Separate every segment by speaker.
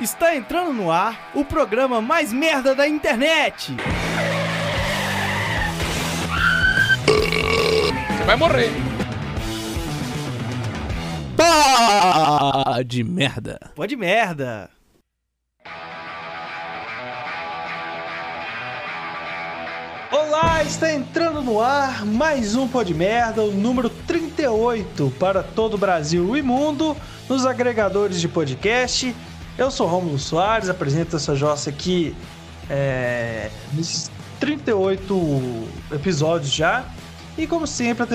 Speaker 1: Está entrando no ar o programa mais merda da internet.
Speaker 2: Você vai morrer.
Speaker 3: Pá de merda.
Speaker 1: Pode merda. Olá, está entrando no ar mais um Pod Merda, o número 38 para todo o Brasil e mundo, nos agregadores de podcast. Eu sou Romulo Soares, apresento essa jossa aqui é, nesses 38 episódios já. E como sempre,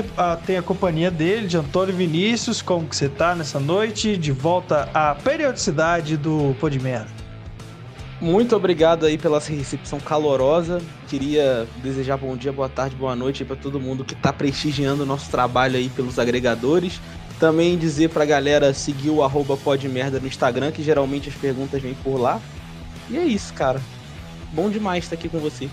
Speaker 1: tem a companhia dele, de Antônio Vinícius. Como que você tá nessa noite? De volta à periodicidade do Merda.
Speaker 3: Muito obrigado aí pela recepção calorosa. Queria desejar bom dia, boa tarde, boa noite para todo mundo que está prestigiando o nosso trabalho aí pelos agregadores. Também dizer pra galera seguir o arroba podmerda no Instagram, que geralmente as perguntas vêm por lá. E é isso, cara. Bom demais estar aqui com você.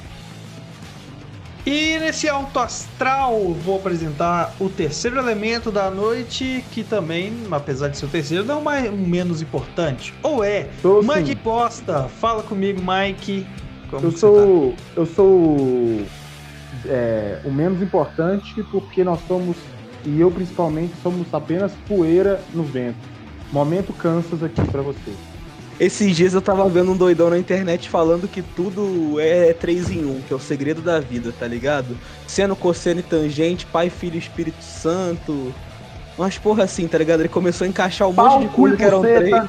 Speaker 1: E nesse alto astral, vou apresentar o terceiro elemento da noite, que também, apesar de ser o terceiro, não é o mais, menos importante. Ou é? Tô Mike. Costa, fala comigo, Mike.
Speaker 4: Como eu sou, tá? eu sou é, o menos importante porque nós somos, e eu principalmente, somos apenas poeira no vento. Momento Kansas aqui para você.
Speaker 3: Esses dias eu tava vendo um doidão na internet falando que tudo é 3 em 1, que é o segredo da vida, tá ligado? Sendo, cosseno e tangente, Pai, Filho e Espírito Santo. Umas porra assim, tá ligado? Ele começou a encaixar um Pau, monte de coisa que eram três.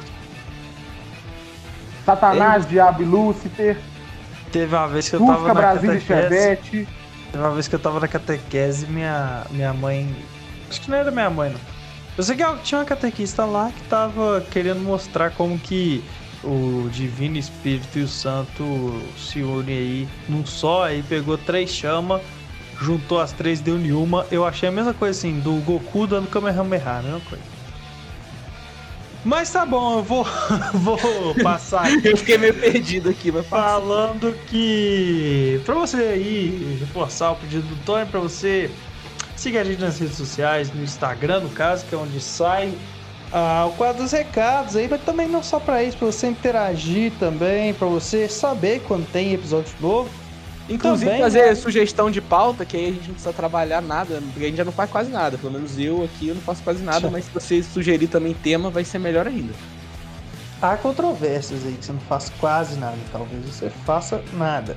Speaker 4: Satanás, é. Diabo e Lúcifer.
Speaker 1: Teve uma vez que eu tava na Brasília catequese. Teve uma vez que eu tava na catequese minha, minha mãe. Acho que não era minha mãe, não. Eu sei que tinha uma catequista lá que tava querendo mostrar como que o Divino Espírito e o Santo se unem aí num só, aí pegou três chamas, juntou as três, deu nenhuma. Eu achei a mesma coisa assim, do Goku dando Kamehameha, a mesma coisa. Mas tá bom, eu vou, vou passar
Speaker 3: aqui. eu fiquei meio perdido aqui, mas
Speaker 1: Falando que. Pra você aí reforçar o pedido do Tony, pra você seguir a gente nas redes sociais, no Instagram, no caso, que é onde sai ah, o quadro dos recados aí, mas também não só para isso, para você interagir também, para você saber quando tem episódio novo.
Speaker 3: Inclusive também, fazer né? sugestão de pauta, que aí a gente não precisa trabalhar nada, porque a gente já não faz quase nada. Pelo menos eu aqui eu não faço quase nada, mas se você sugerir também tema, vai ser melhor ainda.
Speaker 1: Há controvérsias aí que você não faz quase nada, talvez você faça nada.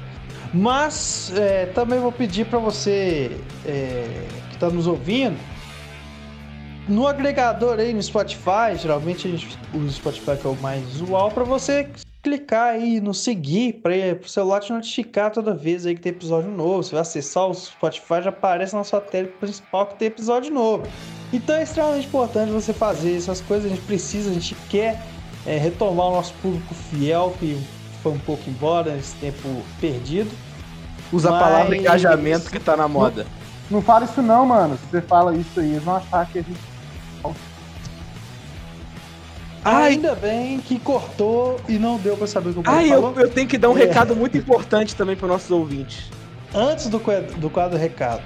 Speaker 1: Mas é, também vou pedir para você é, está nos ouvindo no agregador aí no Spotify, geralmente a gente usa o Spotify que é o mais usual, para você clicar aí no seguir, para o celular te notificar toda vez aí que tem episódio novo. Você vai acessar o Spotify, já aparece na sua tela principal que tem episódio novo. Então é extremamente importante você fazer essas coisas, a gente precisa, a gente quer é, retomar o nosso público fiel, que foi um pouco embora nesse tempo perdido.
Speaker 3: Usa Mas... a palavra engajamento que tá na moda.
Speaker 4: Não, não fala isso não, mano. Se você fala isso aí, eles vão achar que a gente
Speaker 1: Ai. Ainda bem que cortou e não deu para saber o que
Speaker 3: Ai, eu, eu, tenho que dar um é. recado muito importante também para nossos ouvintes.
Speaker 1: Antes do, do quadro recado.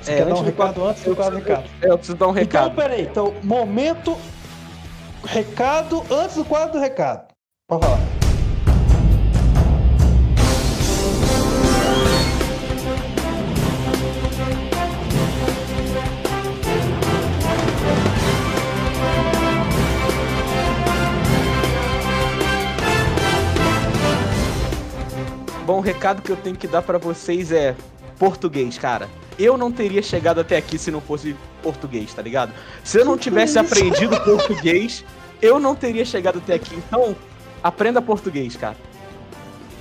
Speaker 1: Você é, quer dar um recado quadro, antes do quadro recado?
Speaker 3: É, eu preciso dar um então, recado.
Speaker 1: Então, peraí. Então, momento recado antes do quadro do recado. Pode falar.
Speaker 3: O recado que eu tenho que dar para vocês é português, cara. Eu não teria chegado até aqui se não fosse português, tá ligado? Se eu não tivesse aprendido português, eu não teria chegado até aqui. Então, aprenda português, cara.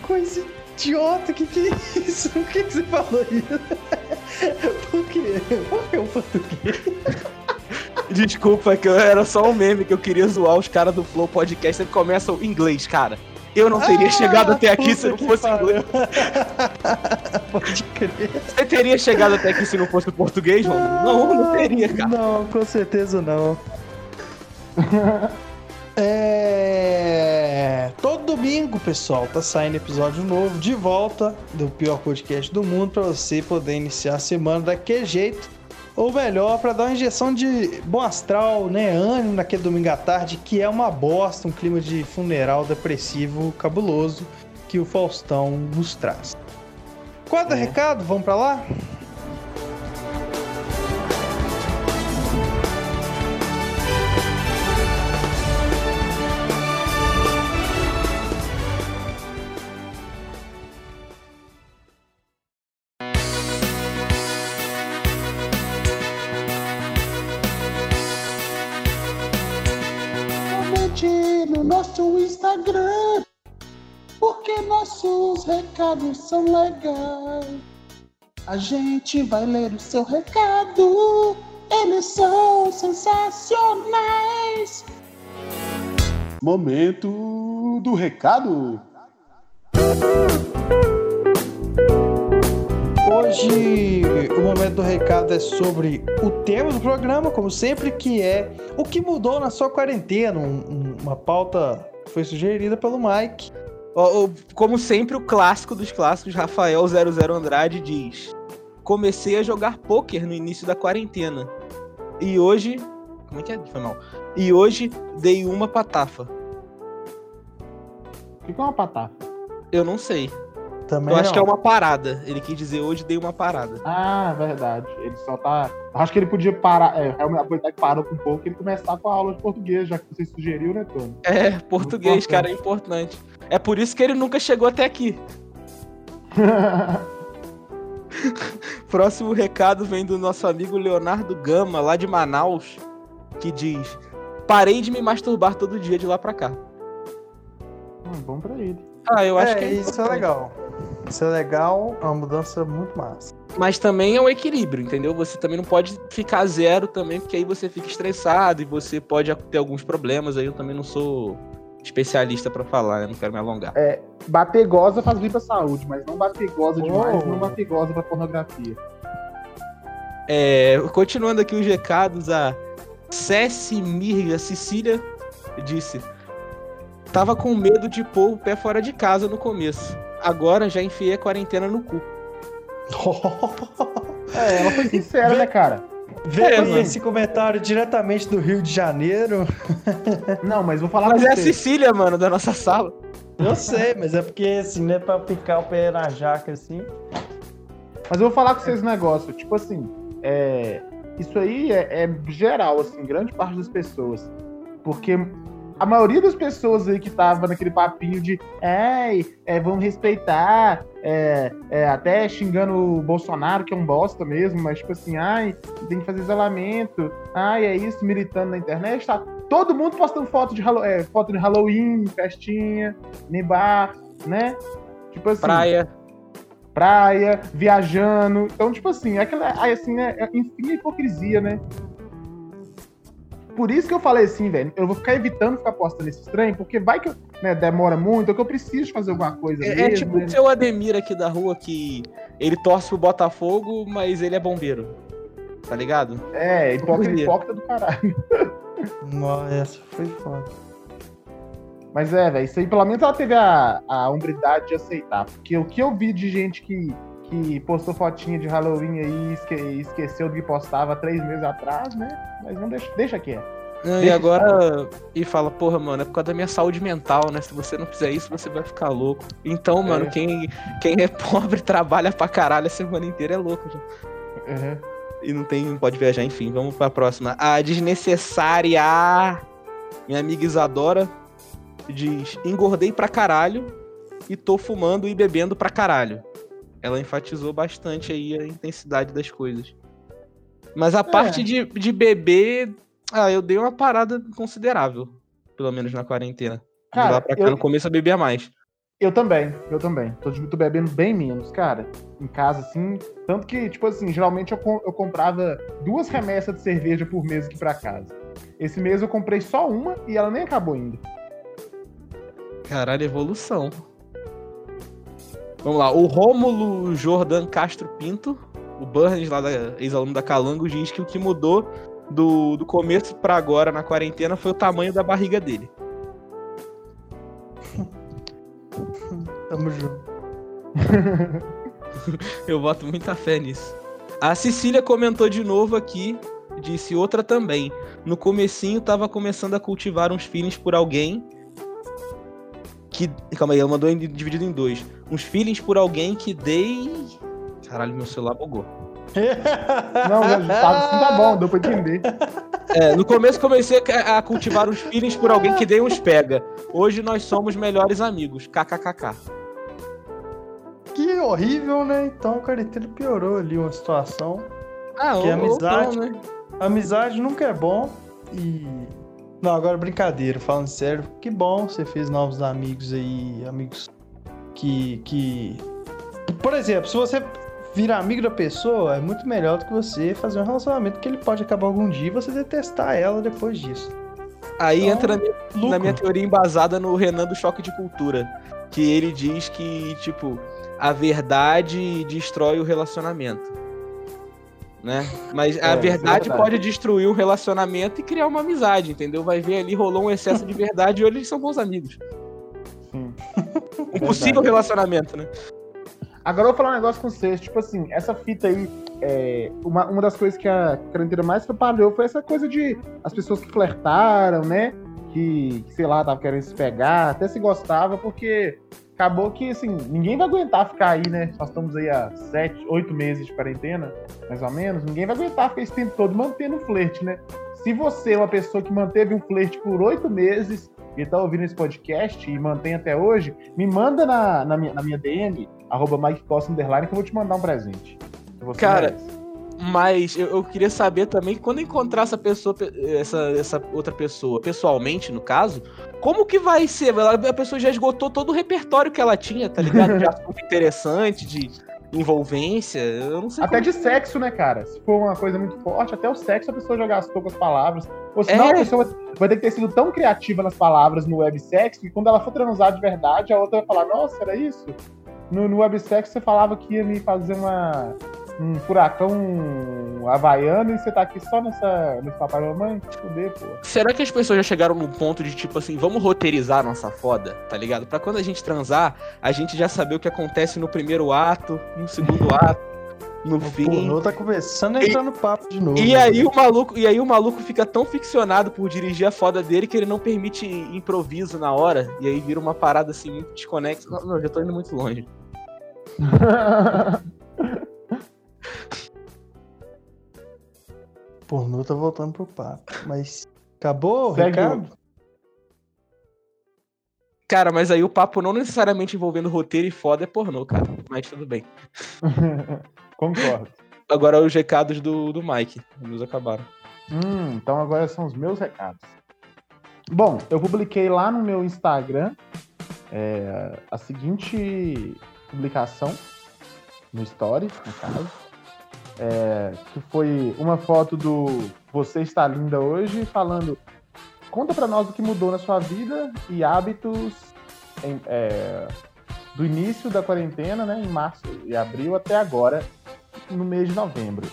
Speaker 1: Coisa idiota, que que é isso? Por que, que você falou isso? Por quê? Por que o português?
Speaker 3: Desculpa, que era só um meme que eu queria zoar os caras do Flow Podcast que começam em inglês, cara. Eu não teria ah, chegado até aqui se não fosse inglês. Pode crer. Você teria chegado até aqui se não fosse português, Romulo? Ah, não, não teria, cara.
Speaker 1: Não, com certeza não. É... Todo domingo, pessoal, tá saindo episódio novo de volta do pior podcast do mundo para você poder iniciar a semana daquele jeito ou melhor, para dar uma injeção de bom astral, né, ânimo naquele domingo à tarde, que é uma bosta, um clima de funeral depressivo cabuloso que o Faustão nos traz. Quadro é. recado, vamos para lá?
Speaker 2: Recados são legais. A gente vai ler o seu recado, eles são sensacionais.
Speaker 5: Momento do recado.
Speaker 1: Hoje o momento do recado é sobre o tema do programa, como sempre, que é o que mudou na sua quarentena. Um, uma pauta foi sugerida pelo Mike.
Speaker 3: Como sempre, o clássico dos clássicos, Rafael 00 Andrade diz: Comecei a jogar pôquer no início da quarentena. E hoje. Como é que é? Foi mal. E hoje dei uma patafa.
Speaker 4: O que é uma patafa?
Speaker 3: Eu não sei.
Speaker 1: Também
Speaker 3: eu
Speaker 1: não.
Speaker 3: acho que é uma parada. Ele quis dizer hoje dei uma parada.
Speaker 4: Ah, verdade. Ele só tá. Acho que ele podia parar. É, realmente aproveitar que parou com um pouco e começar com a aula de português, já que você sugeriu, né, Tony?
Speaker 3: É, português, cara, é importante. É por isso que ele nunca chegou até aqui. Próximo recado vem do nosso amigo Leonardo Gama, lá de Manaus, que diz: Parei de me masturbar todo dia de lá pra cá.
Speaker 4: Hum, bom pra ele.
Speaker 3: Ah, eu acho
Speaker 1: é,
Speaker 3: que é
Speaker 1: isso é legal. Isso é legal, é uma mudança muito massa.
Speaker 3: Mas também é um equilíbrio, entendeu? Você também não pode ficar zero também, porque aí você fica estressado e você pode ter alguns problemas. Aí eu também não sou especialista para falar, né? Não quero me alongar.
Speaker 4: É, bater goza faz bem pra saúde, mas não bater goza demais, oh. não bater goza pra pornografia.
Speaker 3: É, continuando aqui os recados, a Cessi Mirga Cecília disse: Tava com medo de pôr o pé fora de casa no começo. Agora já enfiei a quarentena no cu.
Speaker 4: é, ela foi sincera, né, cara?
Speaker 1: Veio é, esse comentário diretamente do Rio de Janeiro.
Speaker 4: Não, mas vou falar
Speaker 3: Mas é você. a Cecília, mano, da nossa sala.
Speaker 1: Eu sei, mas é porque assim, né, pra picar o pé na jaca assim.
Speaker 4: Mas eu vou falar com vocês um negócio, tipo assim, é, isso aí é, é geral, assim, grande parte das pessoas. Porque a maioria das pessoas aí que tava naquele papinho de ai, é, vamos respeitar, é, é, até xingando o Bolsonaro, que é um bosta mesmo, mas tipo assim, ai, tem que fazer isolamento, ai, é isso, militando na internet, tá todo mundo postando foto de, é, foto de Halloween, festinha, bar, né? Tipo assim.
Speaker 3: Praia.
Speaker 4: Praia, viajando. Então, tipo assim, é aquela, assim, né? Enfim, a hipocrisia, né? Por isso que eu falei assim, velho, eu vou ficar evitando ficar postando esse trem, porque vai que né, demora muito, ou que eu preciso fazer alguma coisa
Speaker 3: é,
Speaker 4: mesmo. É
Speaker 3: tipo
Speaker 4: né?
Speaker 3: o seu Ademir aqui da rua que ele torce pro Botafogo, mas ele é bombeiro. Tá ligado?
Speaker 4: É, hipócrita, hipócrita do caralho.
Speaker 1: Nossa, essa foi foda.
Speaker 4: Mas é, velho, isso aí pelo menos ela teve a, a hombridade de aceitar. Porque o que eu vi de gente que, que postou fotinha de Halloween aí e esque, esqueceu do que postava três meses atrás, né? Mas não deixa, deixa que é.
Speaker 3: e agora. E fala, porra, mano, é por causa da minha saúde mental, né? Se você não fizer isso, você vai ficar louco. Então, mano, é. quem, quem é pobre trabalha pra caralho a semana inteira é louco, já. Uhum. E não tem. Pode viajar, enfim. Vamos pra próxima. A desnecessária. Minha amiga Isadora diz: engordei pra caralho e tô fumando e bebendo pra caralho. Ela enfatizou bastante aí a intensidade das coisas. Mas a é. parte de, de beber, ah, eu dei uma parada considerável. Pelo menos na quarentena. Cara, de lá pra cá, eu, no começo eu bebia mais.
Speaker 4: Eu também, eu também. Tô, tô bebendo bem menos, cara. Em casa, assim. Tanto que, tipo assim, geralmente eu, eu comprava duas remessas de cerveja por mês aqui pra casa. Esse mês eu comprei só uma e ela nem acabou ainda.
Speaker 3: Caralho, evolução. Vamos lá, o Rômulo Jordan Castro Pinto o Burns, lá da ex-aluno da Calango, diz que o que mudou do, do começo para agora na quarentena foi o tamanho da barriga dele.
Speaker 1: Tamo junto.
Speaker 3: Eu boto muita fé nisso. A Cecília comentou de novo aqui, disse outra também. No comecinho tava começando a cultivar uns feelings por alguém que. Calma aí, ela mandou dividido em dois. Uns feelings por alguém que dei. Caralho, meu celular bugou.
Speaker 4: Não, já tá, assim tá bom, deu pra entender.
Speaker 3: É, no começo comecei a cultivar uns feelings por alguém que dei uns pega. Hoje nós somos melhores amigos. KKKK.
Speaker 1: Que horrível, né? Então o quarentena piorou ali uma situação.
Speaker 3: Ah,
Speaker 1: Que
Speaker 3: ou-
Speaker 1: amizade.
Speaker 3: ou não, né?
Speaker 1: Amizade nunca é bom e. Não, agora brincadeira, falando sério. Que bom você fez novos amigos aí, amigos que. que... Por exemplo, se você virar amigo da pessoa, é muito melhor do que você fazer um relacionamento que ele pode acabar algum dia e você detestar ela depois disso.
Speaker 3: Aí
Speaker 1: Então,
Speaker 3: entra na minha, na minha teoria embasada no Renan do Choque de Cultura. Que ele diz que, tipo, a verdade destrói o relacionamento. Né? Mas a
Speaker 4: É, isso é
Speaker 3: verdade
Speaker 4: verdade.
Speaker 3: pode destruir um relacionamento e criar uma amizade, entendeu? Vai ver ali, rolou um excesso de verdade e hoje eles são bons amigos. Um possível relacionamento, né?
Speaker 4: Agora eu vou falar um negócio com vocês, tipo assim, essa fita aí, é, uma, uma das coisas que a quarentena mais trabalhou foi essa coisa de as pessoas que flertaram, né? Que, que, sei lá, tava querendo se pegar, até se gostava, porque acabou que, assim, ninguém vai aguentar ficar aí, né? Nós estamos aí há sete, oito meses de quarentena, mais ou menos, ninguém vai aguentar ficar esse tempo todo mantendo o flerte, né? Se você é uma pessoa que manteve um flerte por oito meses e tá ouvindo esse podcast e mantém até hoje, me manda na, na, minha, na minha DM, arroba Mike Costa Underline, que eu vou te mandar um presente.
Speaker 3: Cara,
Speaker 4: merece.
Speaker 3: Mas eu, eu queria saber também, quando encontrar essa pessoa, pe- essa, essa outra pessoa, pessoalmente, no caso, como que vai ser? A pessoa já esgotou todo o repertório que ela tinha, tá ligado? De assunto interessante, de envolvência. Eu não sei
Speaker 4: Até de sexo, né, cara? Se for uma coisa muito forte, até o sexo a pessoa já gastou com as palavras. Ou senão
Speaker 3: É.
Speaker 4: a pessoa vai ter que ter sido tão criativa nas palavras no websexo que quando ela for transar de verdade, a outra vai falar, nossa, era isso? No, no websexo você falava que ia me fazer uma, um furacão havaiano e você tá aqui só nessa, nesse papai e mamãe? Fuder, pô.
Speaker 3: Será que as pessoas já chegaram num ponto de tipo assim, vamos roteirizar nossa foda, tá ligado? Pra quando a gente transar, a gente já saber o que acontece no primeiro ato, no segundo ato, no
Speaker 1: O
Speaker 3: fim.
Speaker 1: pornô tá começando a entrar no papo de novo.
Speaker 3: E
Speaker 1: né?
Speaker 3: aí o maluco, e aí o maluco fica tão ficcionado por dirigir a foda dele que ele não permite improviso na hora, e aí vira uma parada assim muito desconexa. Não, não, já tô indo muito longe.
Speaker 1: Pornô tá voltando pro papo. Mas acabou o
Speaker 4: Segue
Speaker 1: recado?
Speaker 3: Cara, mas aí o papo não necessariamente envolvendo roteiro e foda é pornô, cara. Mas tudo bem.
Speaker 4: Concordo.
Speaker 3: Agora os recados do, do Mike. Os meus acabaram.
Speaker 4: Hum, então agora são os meus recados. Bom, eu publiquei lá no meu Instagram é, a seguinte publicação, no Story, no caso, é, que foi uma foto do Você Está Linda Hoje, falando, conta pra nós o que mudou na sua vida e hábitos em- é, do início da quarentena, né, em março e abril, até agora, no mês de novembro.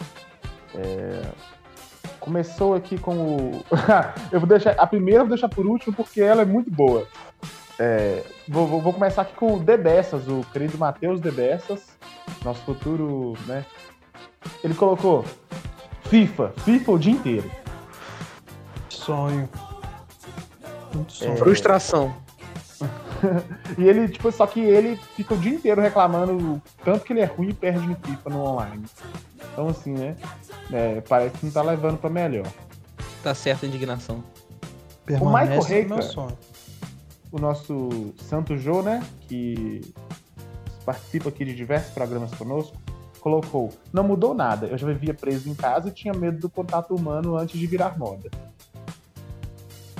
Speaker 4: É, Começou aqui com o. eu vou deixar. A primeira eu vou deixar por último porque ela é muito boa. É, vou- vou começar aqui com o Debessas, o querido Matheus Debessas, nosso futuro, né? Ele colocou FIFA, FIFA o dia inteiro.
Speaker 1: Sonho. Muito sonho.
Speaker 3: Frustração.
Speaker 4: E ele, tipo, só que ele fica o dia inteiro reclamando o tanto que ele é ruim e perde no FIFA no online. Então, assim, né? é, parece que não tá levando pra melhor.
Speaker 3: Tá certa a indignação.
Speaker 1: Permanece
Speaker 4: Michael
Speaker 1: no
Speaker 4: Reika-
Speaker 1: meu sonho.
Speaker 4: o nosso Santo Jô, né, que participa aqui de diversos programas conosco, colocou: Não mudou nada, eu já vivia preso em casa e tinha medo do contato humano antes de virar moda.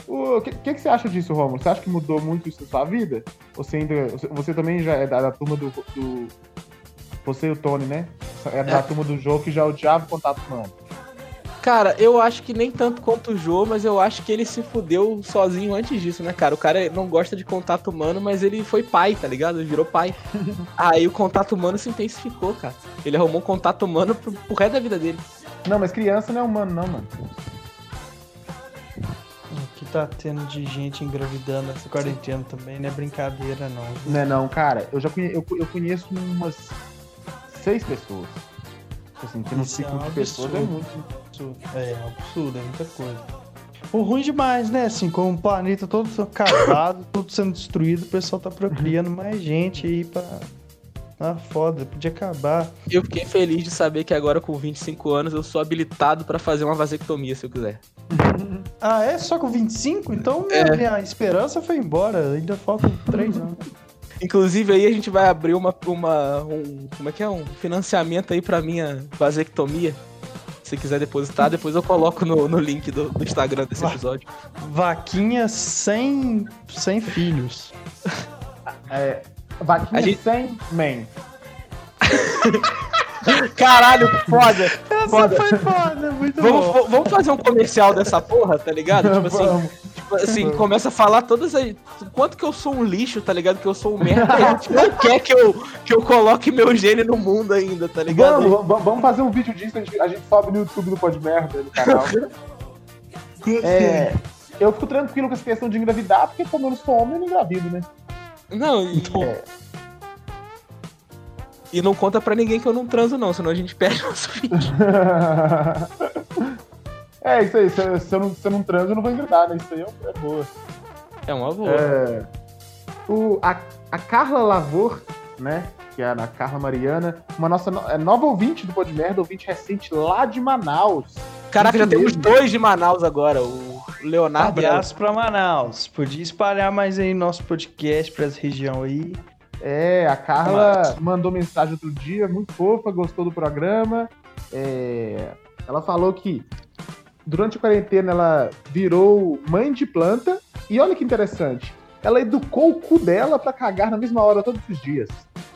Speaker 4: O que, que, que você acha disso, Romulo? Você acha que mudou muito isso na sua vida? Você ainda. Você, também já é da, da turma do, do- Você e o Tony, né? É da
Speaker 3: É.
Speaker 4: turma do jogo que já odiava o contato humano.
Speaker 3: Cara, eu acho que nem tanto quanto o Jô, mas eu acho que ele se fudeu sozinho antes disso, né, cara? O cara não gosta de contato humano, mas ele foi pai, tá ligado? Ele virou pai. Aí o contato humano se intensificou, cara. Ele arrumou um contato humano pro, pro resto da vida dele.
Speaker 4: Não, mas criança não é humano, não, mano.
Speaker 1: O que tá tendo de gente engravidando nessa quarentena também não é brincadeira, não. viu?
Speaker 4: Não é não, cara. Eu já conhe- eu, eu conheço umas seis pessoas Assim, que no
Speaker 1: Isso é um
Speaker 4: de pessoas é muito.
Speaker 1: Absurdo. É, é um absurdo, é muita coisa. O ruim demais, né? Assim, com o planeta todo acabado, tudo sendo destruído, o pessoal tá procriando mais gente aí pra. Ah, foda, podia acabar.
Speaker 3: Eu fiquei feliz de saber que agora com 25 anos eu sou habilitado pra fazer uma vasectomia se eu quiser.
Speaker 1: Ah, é? Só com 25? Então
Speaker 3: É.
Speaker 1: minha esperança foi embora. Ainda faltam 3 anos.
Speaker 3: Inclusive aí a gente vai abrir uma, uma um, como é que é um financiamento aí pra minha vasectomia. Se quiser depositar, depois eu coloco no, no link do, do Instagram desse episódio.
Speaker 1: Vaquinha sem, sem filhos.
Speaker 4: É, vaquinha
Speaker 3: gente-
Speaker 4: sem man.
Speaker 3: Caralho, foda!
Speaker 1: Essa
Speaker 3: Foda.
Speaker 1: foi foda, muito
Speaker 3: Vamos,
Speaker 1: bom.
Speaker 3: vamos fazer um comercial dessa porra, tá ligado? Tipo assim, tipo assim, começa a falar todas as. Quanto que eu sou um lixo, tá ligado? Que eu sou um merda. e a gente não quer que eu, que eu coloque meu gene no mundo ainda, tá ligado?
Speaker 4: Vamos, vamos, vamos fazer um vídeo disso, a gente, a gente sobe no YouTube do Pod Merda, no canal. É, eu fico tranquilo com essa questão de engravidar, porque como eu não sou homem, eu não engravido, né?
Speaker 3: Não, e,
Speaker 4: É.
Speaker 3: e não conta pra ninguém que eu não transo, não, senão a gente perde o nosso vídeo.
Speaker 4: é, isso aí, se, eu- se eu não, se eu não transo, eu não vou engravidar, né? Isso aí é, é boa.
Speaker 3: É uma boa.
Speaker 4: É, o, a, a Carla Lavor, né? Que é a Ana Carla Mariana, uma nossa no- é nova ouvinte do Pod Merda, ouvinte recente lá de Manaus.
Speaker 3: Caraca, já temos dois de Manaus agora. O Leonardo. e a-
Speaker 1: Abraço pra Manaus. Podia espalhar mais aí nosso podcast pra essa região aí.
Speaker 4: É, a Carla mandou mensagem outro dia, muito fofa, gostou do programa. É, ela falou que durante a quarentena ela virou mãe de planta. E olha que interessante, ela educou o cu dela pra cagar na mesma hora todos os dias.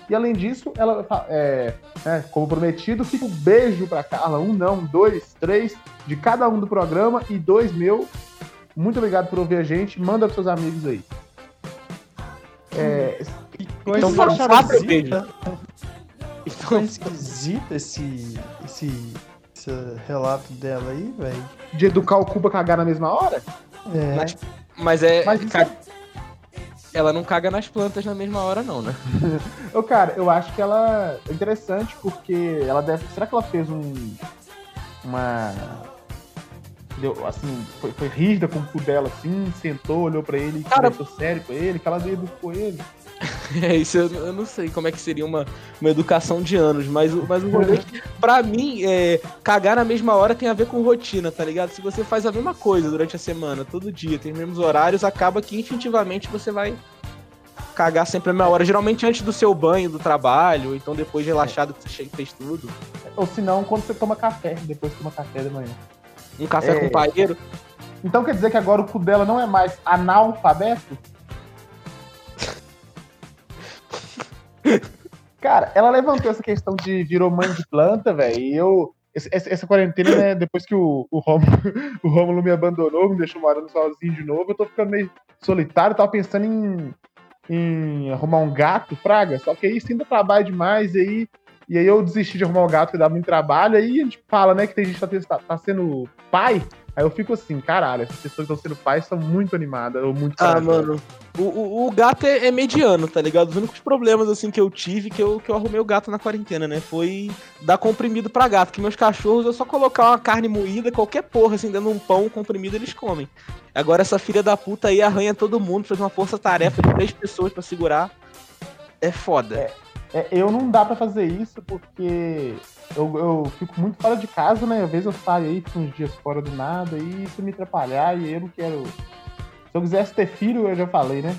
Speaker 4: E além disso, ela, fa- é, né, como prometido, fica um beijo pra Carla. Um não, dois, três, de cada um do programa e dois meu. Muito obrigado por ouvir a gente. Manda pros seus amigos aí. É,
Speaker 1: Que
Speaker 3: Então
Speaker 1: coisa
Speaker 3: foram quatro
Speaker 1: esquisita. Que
Speaker 3: Então,
Speaker 1: coisa esquisita esse, esse, esse relato dela aí, velho.
Speaker 4: de educar o cu pra cagar na mesma hora?
Speaker 1: É.
Speaker 3: Mas- Mas é.
Speaker 4: Mas isso
Speaker 3: ca- Ela não caga nas plantas na mesma hora, não, né?
Speaker 4: Ô, cara, eu acho que ela é interessante porque ela deve. Será que ela fez um. Uma. Deu, assim, foi, foi rígida com o cu dela, assim, sentou, olhou pra ele,
Speaker 3: Cara-
Speaker 4: conversou sério com ele, que ela educou ele.
Speaker 3: É, isso eu, eu não sei como é que seria uma, uma educação de anos, mas, o- mas o rolê, é que, pra mim, é, cagar na mesma hora tem a ver com rotina, tá ligado? Se você faz a mesma coisa durante a semana, todo dia, tem os mesmos horários, acaba que instintivamente você vai cagar sempre a mesma hora. Geralmente antes do seu banho, do trabalho, ou então depois de relaxado que você chega e fez tudo.
Speaker 4: Ou se não, quando você toma café, depois toma café de manhã.
Speaker 3: Um café
Speaker 4: É.
Speaker 3: com paeiro.
Speaker 4: Então quer dizer que agora o cu dela não é mais analfabeto? Cara, ela levantou essa questão de virou mãe de planta, velho, e eu. Essa, essa quarentena, né, depois que o, o, Rômulo, o Rômulo me abandonou, me deixou morando sozinho de novo, eu tô ficando meio solitário, tava pensando em, em arrumar um gato, fraga, só que aí isso ainda trabalha demais, e aí, e aí eu desisti de arrumar um gato que dá muito trabalho, aí a gente fala, né, que tem gente que tá, tá sendo pai, aí eu fico assim, caralho, essas pessoas que estão sendo pais são muito animadas, ou muito
Speaker 3: Ah, mano. O, o, o gato é, é mediano, tá ligado? Os únicos problemas, assim, que eu tive, que eu, que eu arrumei o gato na quarentena, né? Foi dar comprimido pra gato. Que meus cachorros, eu só colocar uma carne moída, qualquer porra, assim, dentro de um pão comprimido, eles comem. Agora essa filha da puta aí arranha todo mundo, faz uma força-tarefa de três pessoas pra segurar. É foda.
Speaker 4: É, eu não dá pra fazer isso porque eu, eu fico muito fora de casa, né? Às vezes eu saio aí, fico uns dias fora do nada e isso me atrapalhar e eu não quero. Se eu quisesse ter filho, eu já falei, né?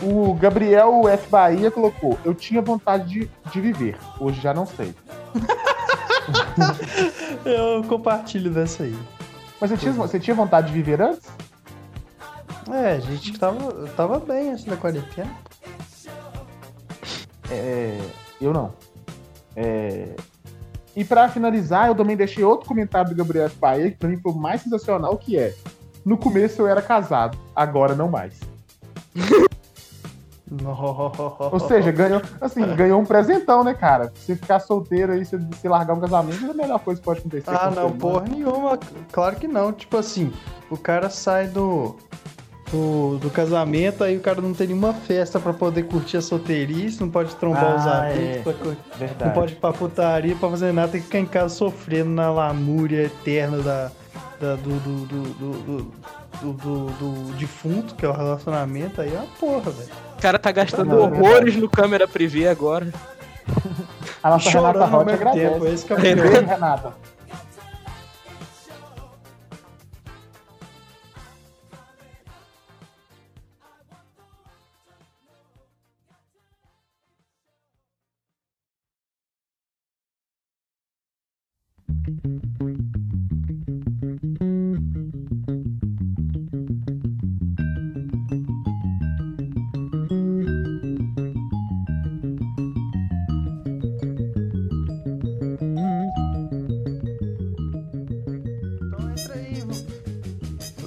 Speaker 4: O Gabriel F. Bahia colocou: Eu tinha vontade de, de viver, hoje já não sei.
Speaker 1: Eu compartilho dessa aí.
Speaker 4: Mas você tinha, você tinha vontade de viver antes?
Speaker 1: É, a gente tava, tava bem antes da quarentena.
Speaker 4: É, eu não. É, e pra finalizar, eu também deixei outro comentário do Gabriel F. Bahia, que pra mim foi o mais sensacional, que é No começo eu era casado, agora não mais. Ou seja, ganhou, assim, ganhou um presentão, né, cara? Você ficar solteiro aí, você, você largar um casamento é a melhor coisa que pode acontecer.
Speaker 1: Ah, não,
Speaker 4: você,
Speaker 1: porra nenhuma. Claro que não. Tipo assim, o cara sai do. Do, do casamento, aí o cara não tem nenhuma festa pra poder curtir a solteirice, não pode trombar os
Speaker 4: Ah,
Speaker 1: amigos,
Speaker 4: é.
Speaker 1: não pode ir pra putaria, pra fazer nada, tem que ficar em casa sofrendo na lamúria eterna da, da- do, do, do, do, do, do- do- do defunto, que é o relacionamento, aí é uma porra, velho.
Speaker 3: O cara tá gastando
Speaker 4: Não, é
Speaker 3: horrores no câmera privê agora.
Speaker 4: A nossa
Speaker 1: Chorando
Speaker 4: Renata Rocha
Speaker 1: mesmo tempo,
Speaker 4: agradece.
Speaker 1: esse que é o
Speaker 3: Renata.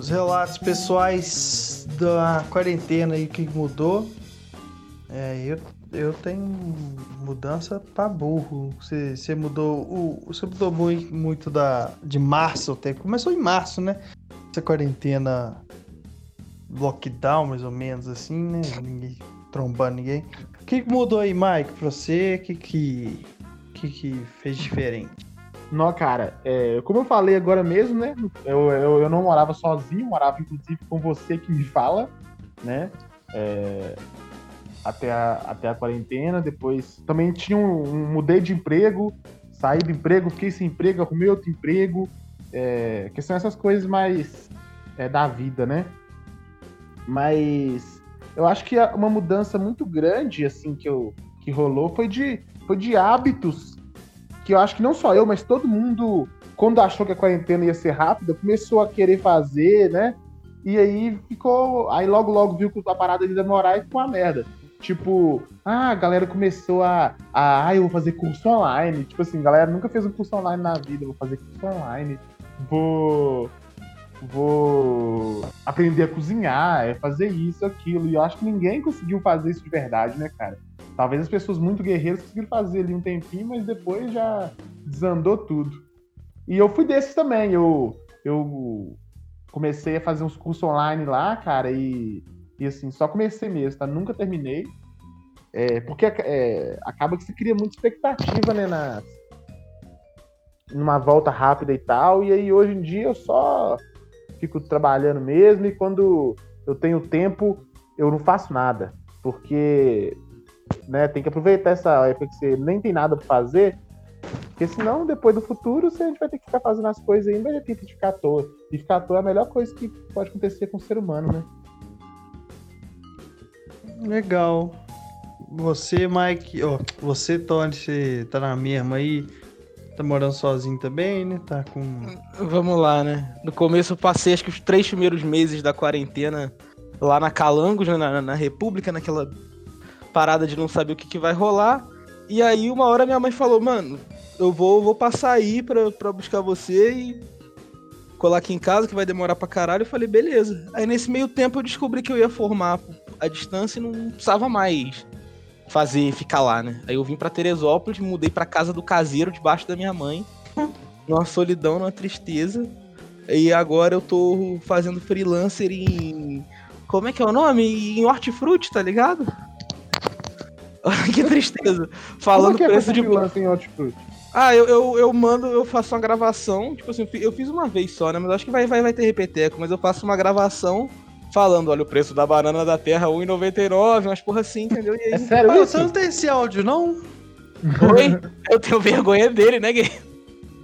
Speaker 1: Os relatos pessoais da quarentena aí que mudou. É, eu, eu tenho mudança pra burro. Você, você mudou. O, você mudou muito, da, de março até. Começou em março, né? Essa quarentena lockdown, mais ou menos assim, né? Ninguém trombando ninguém. O que, que mudou aí, Mike, pra você? O que, que, que, que fez diferente?
Speaker 4: Não, cara, é, como eu falei agora mesmo, né? Eu, eu, eu não morava sozinho, morava inclusive com você que me fala, né? É, até, a, até a quarentena. Depois também tinha um, um- mudei de emprego, saí do emprego, fiquei sem emprego, arrumei outro emprego. É, que são essas coisas mais é, da vida, né? Mas eu acho que uma mudança muito grande, assim, que, eu, que rolou foi de, foi de hábitos que eu acho que não só eu, mas todo mundo, quando achou que a quarentena ia ser rápida, começou a querer fazer, né? E aí ficou. Aí logo, logo viu que a parada ia demorar e ficou uma merda. Tipo, ah, a galera começou a, a. Ah, eu vou fazer curso online. Tipo assim, galera nunca fez um curso online na vida. Vou fazer curso online. Vou. Vou aprender a cozinhar, é fazer isso, aquilo. E eu acho que ninguém conseguiu fazer isso de verdade, né, cara? Talvez as pessoas muito guerreiras conseguiram fazer ali um tempinho, mas depois já desandou tudo. E eu fui desses também. Eu, eu comecei a fazer uns cursos online lá, cara, e, e assim, só comecei mesmo, tá? Nunca terminei. É, porque é, acaba que você cria muita expectativa, né, na, numa volta rápida e tal. E aí hoje em dia eu só fico trabalhando mesmo e quando eu tenho tempo eu não faço nada. Porque né, tem que aproveitar essa época que você nem tem nada pra fazer. Porque senão, depois do futuro, você, a gente vai ter que ficar fazendo as coisas ainda e tem que ficar à toa. E ficar à toa é a melhor coisa que pode acontecer com o ser humano, né?
Speaker 1: Legal. Você, Mike, ó, você, Tony, você tá na mesma aí, tá morando sozinho também, né? Tá com.
Speaker 3: Vamos lá, né? No começo eu passei acho que os três primeiros meses da quarentena lá na Calangos, né, na, na República, naquela parada de não saber o que, que vai rolar. E aí uma hora minha mãe falou, mano, eu vou, vou passar aí pra, pra buscar você e colar aqui em casa, que vai demorar pra caralho. Eu falei, beleza. Aí nesse meio tempo eu descobri que eu ia formar a distância e não precisava mais fazer, ficar lá, né? Aí eu vim pra Teresópolis, mudei pra casa do caseiro debaixo da minha mãe. Numa solidão, numa tristeza. E agora eu tô fazendo freelancer em. Como é que é o nome? Em hortifruti, tá ligado? que tristeza. Falando
Speaker 4: Como que é
Speaker 3: preço de.
Speaker 4: freelancer em hortifruti?
Speaker 3: Ah, eu, eu, eu mando, eu faço uma gravação. Tipo assim, eu fiz uma vez só, né? Mas acho que vai, vai, vai ter repeteco. Mas eu faço uma gravação falando: olha, o preço da banana da terra é R$1,99, umas porra assim, entendeu? E aí,
Speaker 4: É sério
Speaker 1: Ah,
Speaker 4: isso?
Speaker 1: você não tem esse áudio, não?
Speaker 3: Oi? Eu tenho vergonha dele, né, gay?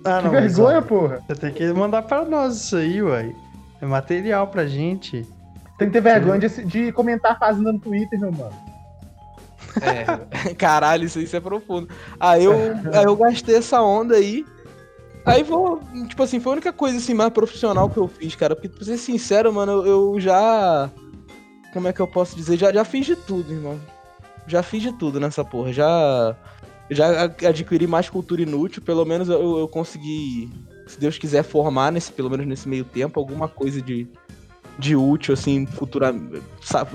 Speaker 1: Ah,
Speaker 4: Que
Speaker 1: não. mas,
Speaker 4: vergonha,
Speaker 1: ó,
Speaker 4: porra.
Speaker 1: Você tem que mandar pra nós isso aí, uai. É material pra gente.
Speaker 4: Tem que ter vergonha de, de comentar fazendo no Twitter, meu mano.
Speaker 3: É, caralho, isso, isso é profundo. Aí eu, aí eu gastei essa onda aí. Aí vou, tipo assim, foi a única coisa assim mais profissional que eu fiz, cara. Porque, pra ser sincero, mano, eu, eu já. Como é que eu posso dizer? Já, já fiz de tudo, irmão. Já fiz de tudo nessa porra. Já. Já adquiri mais cultura inútil. Pelo menos eu, eu consegui, se Deus quiser, formar nesse, pelo menos nesse meio tempo, alguma coisa de, de útil, assim, futura,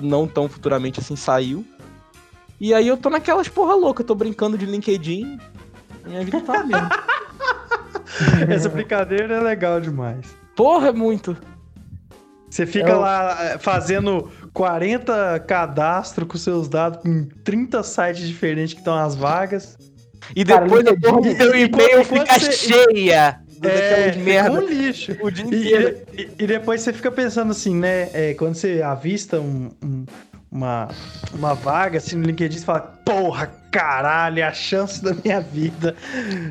Speaker 3: não tão futuramente assim, saiu. E aí eu tô naquelas porra louca, tô brincando de LinkedIn. Minha vida tá mesmo.
Speaker 1: Essa brincadeira é legal demais.
Speaker 3: Porra, é muito.
Speaker 1: Você fica
Speaker 4: Eu-
Speaker 1: lá é, fazendo 40 cadastros com seus dados em 30 sites diferentes que estão as vagas.
Speaker 3: E
Speaker 4: Cara,
Speaker 3: depois a
Speaker 4: LinkedIn-
Speaker 3: porra do seu
Speaker 1: e
Speaker 3: e-mail fica
Speaker 1: você-
Speaker 3: cheia
Speaker 1: É,
Speaker 3: merda
Speaker 1: fica um lixo.
Speaker 3: o dia
Speaker 1: E,
Speaker 3: inteiro.
Speaker 1: e- e depois você fica pensando assim, né? é, quando você avista um- um- uma, uma vaga assim no LinkedIn, você fala, porra, caralho, é a chance da minha vida.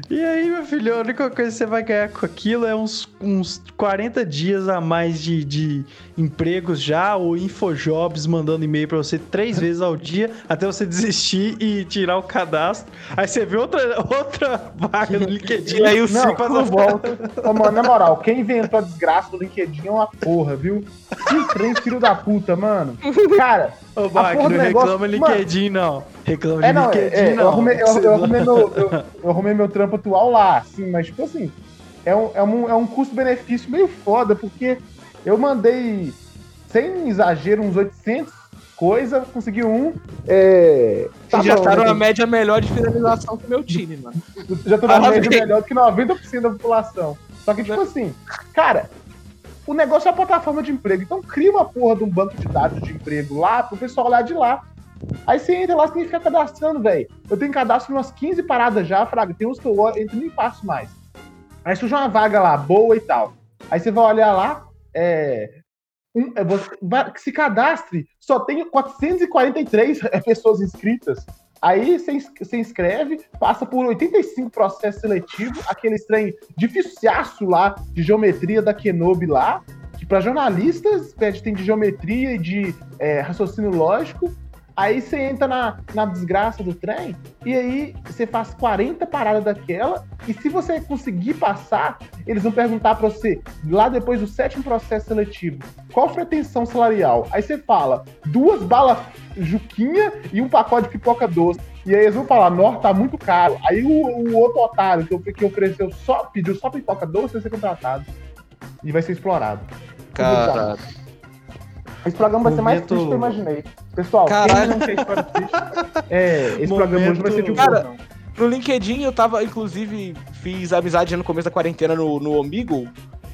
Speaker 1: E aí, meu filho, a única coisa que você vai ganhar com aquilo é uns, uns 40 dias a mais de, de empregos já, ou Infojobs mandando e-mail pra você três vezes ao dia, até você desistir e tirar o cadastro. Aí você vê outra, outra vaga no LinkedIn.
Speaker 3: E aí o
Speaker 4: Não, tudo volta. Ô, mano, na moral, quem inventou a desgraça do LinkedIn é uma porra, viu? Que trem filho da puta, mano. Cara,
Speaker 1: Ô,
Speaker 4: do
Speaker 1: não
Speaker 4: negócio-
Speaker 1: reclama LinkedIn, não. Reclama de
Speaker 4: É, não, é,
Speaker 1: LinkedIn,
Speaker 4: é,
Speaker 1: não.
Speaker 4: eu, arrumei, eu, eu arrumei meu, eu, eu arrumei meu trampo atual lá, assim, mas tipo assim, é um, é um, é um custo-benefício meio foda, porque eu mandei, sem exagero, uns 800 coisa, consegui um. É,
Speaker 3: Você já
Speaker 4: bom,
Speaker 3: tá
Speaker 4: né?
Speaker 3: numa média melhor de finalização que o meu time, mano.
Speaker 4: Já tô na
Speaker 3: Parabéns.
Speaker 4: média melhor do que 90% da população. Só que, tipo assim, cara, o negócio é a plataforma de emprego. Então cria uma porra de um banco de dados de emprego lá pro pessoal olhar de lá. Aí você entra lá, você tem que ficar cadastrando, velho. Eu tenho cadastro em umas 15 paradas já, Fraga. Tem uns que eu entro nem passo mais. Aí surge uma vaga lá, boa e tal. Aí você vai olhar lá, é. um- é, você vai- se cadastre, só tem 443 pessoas inscritas. Aí você inscreve, passa por 85 processos seletivos, aquele trem dificiaço lá de geometria da Kenobi lá, que para jornalistas pede tem de geometria e de é, raciocínio lógico. Aí você entra na, na desgraça do trem e aí você faz 40 paradas daquela e se você conseguir passar, eles vão perguntar para você, lá depois do sétimo processo seletivo, qual a pretensão salarial? Aí você fala, duas balas juquinha e um pacote de pipoca doce. E aí eles vão falar, nó, tá muito caro. Aí o, o outro otário que, que ofereceu só, pediu só pipoca doce vai ser contratado. E vai ser explorado.
Speaker 3: Cara,
Speaker 4: Esse programa vai ser mais
Speaker 1: Momento-
Speaker 4: triste que eu imaginei. Pessoal,
Speaker 3: Caralho.
Speaker 4: quem não quer história triste, é, esse programa hoje vai ser de um
Speaker 3: Cara,
Speaker 4: não.
Speaker 3: no LinkedIn eu tava, inclusive, fiz amizade no começo da quarentena no, no Omigo.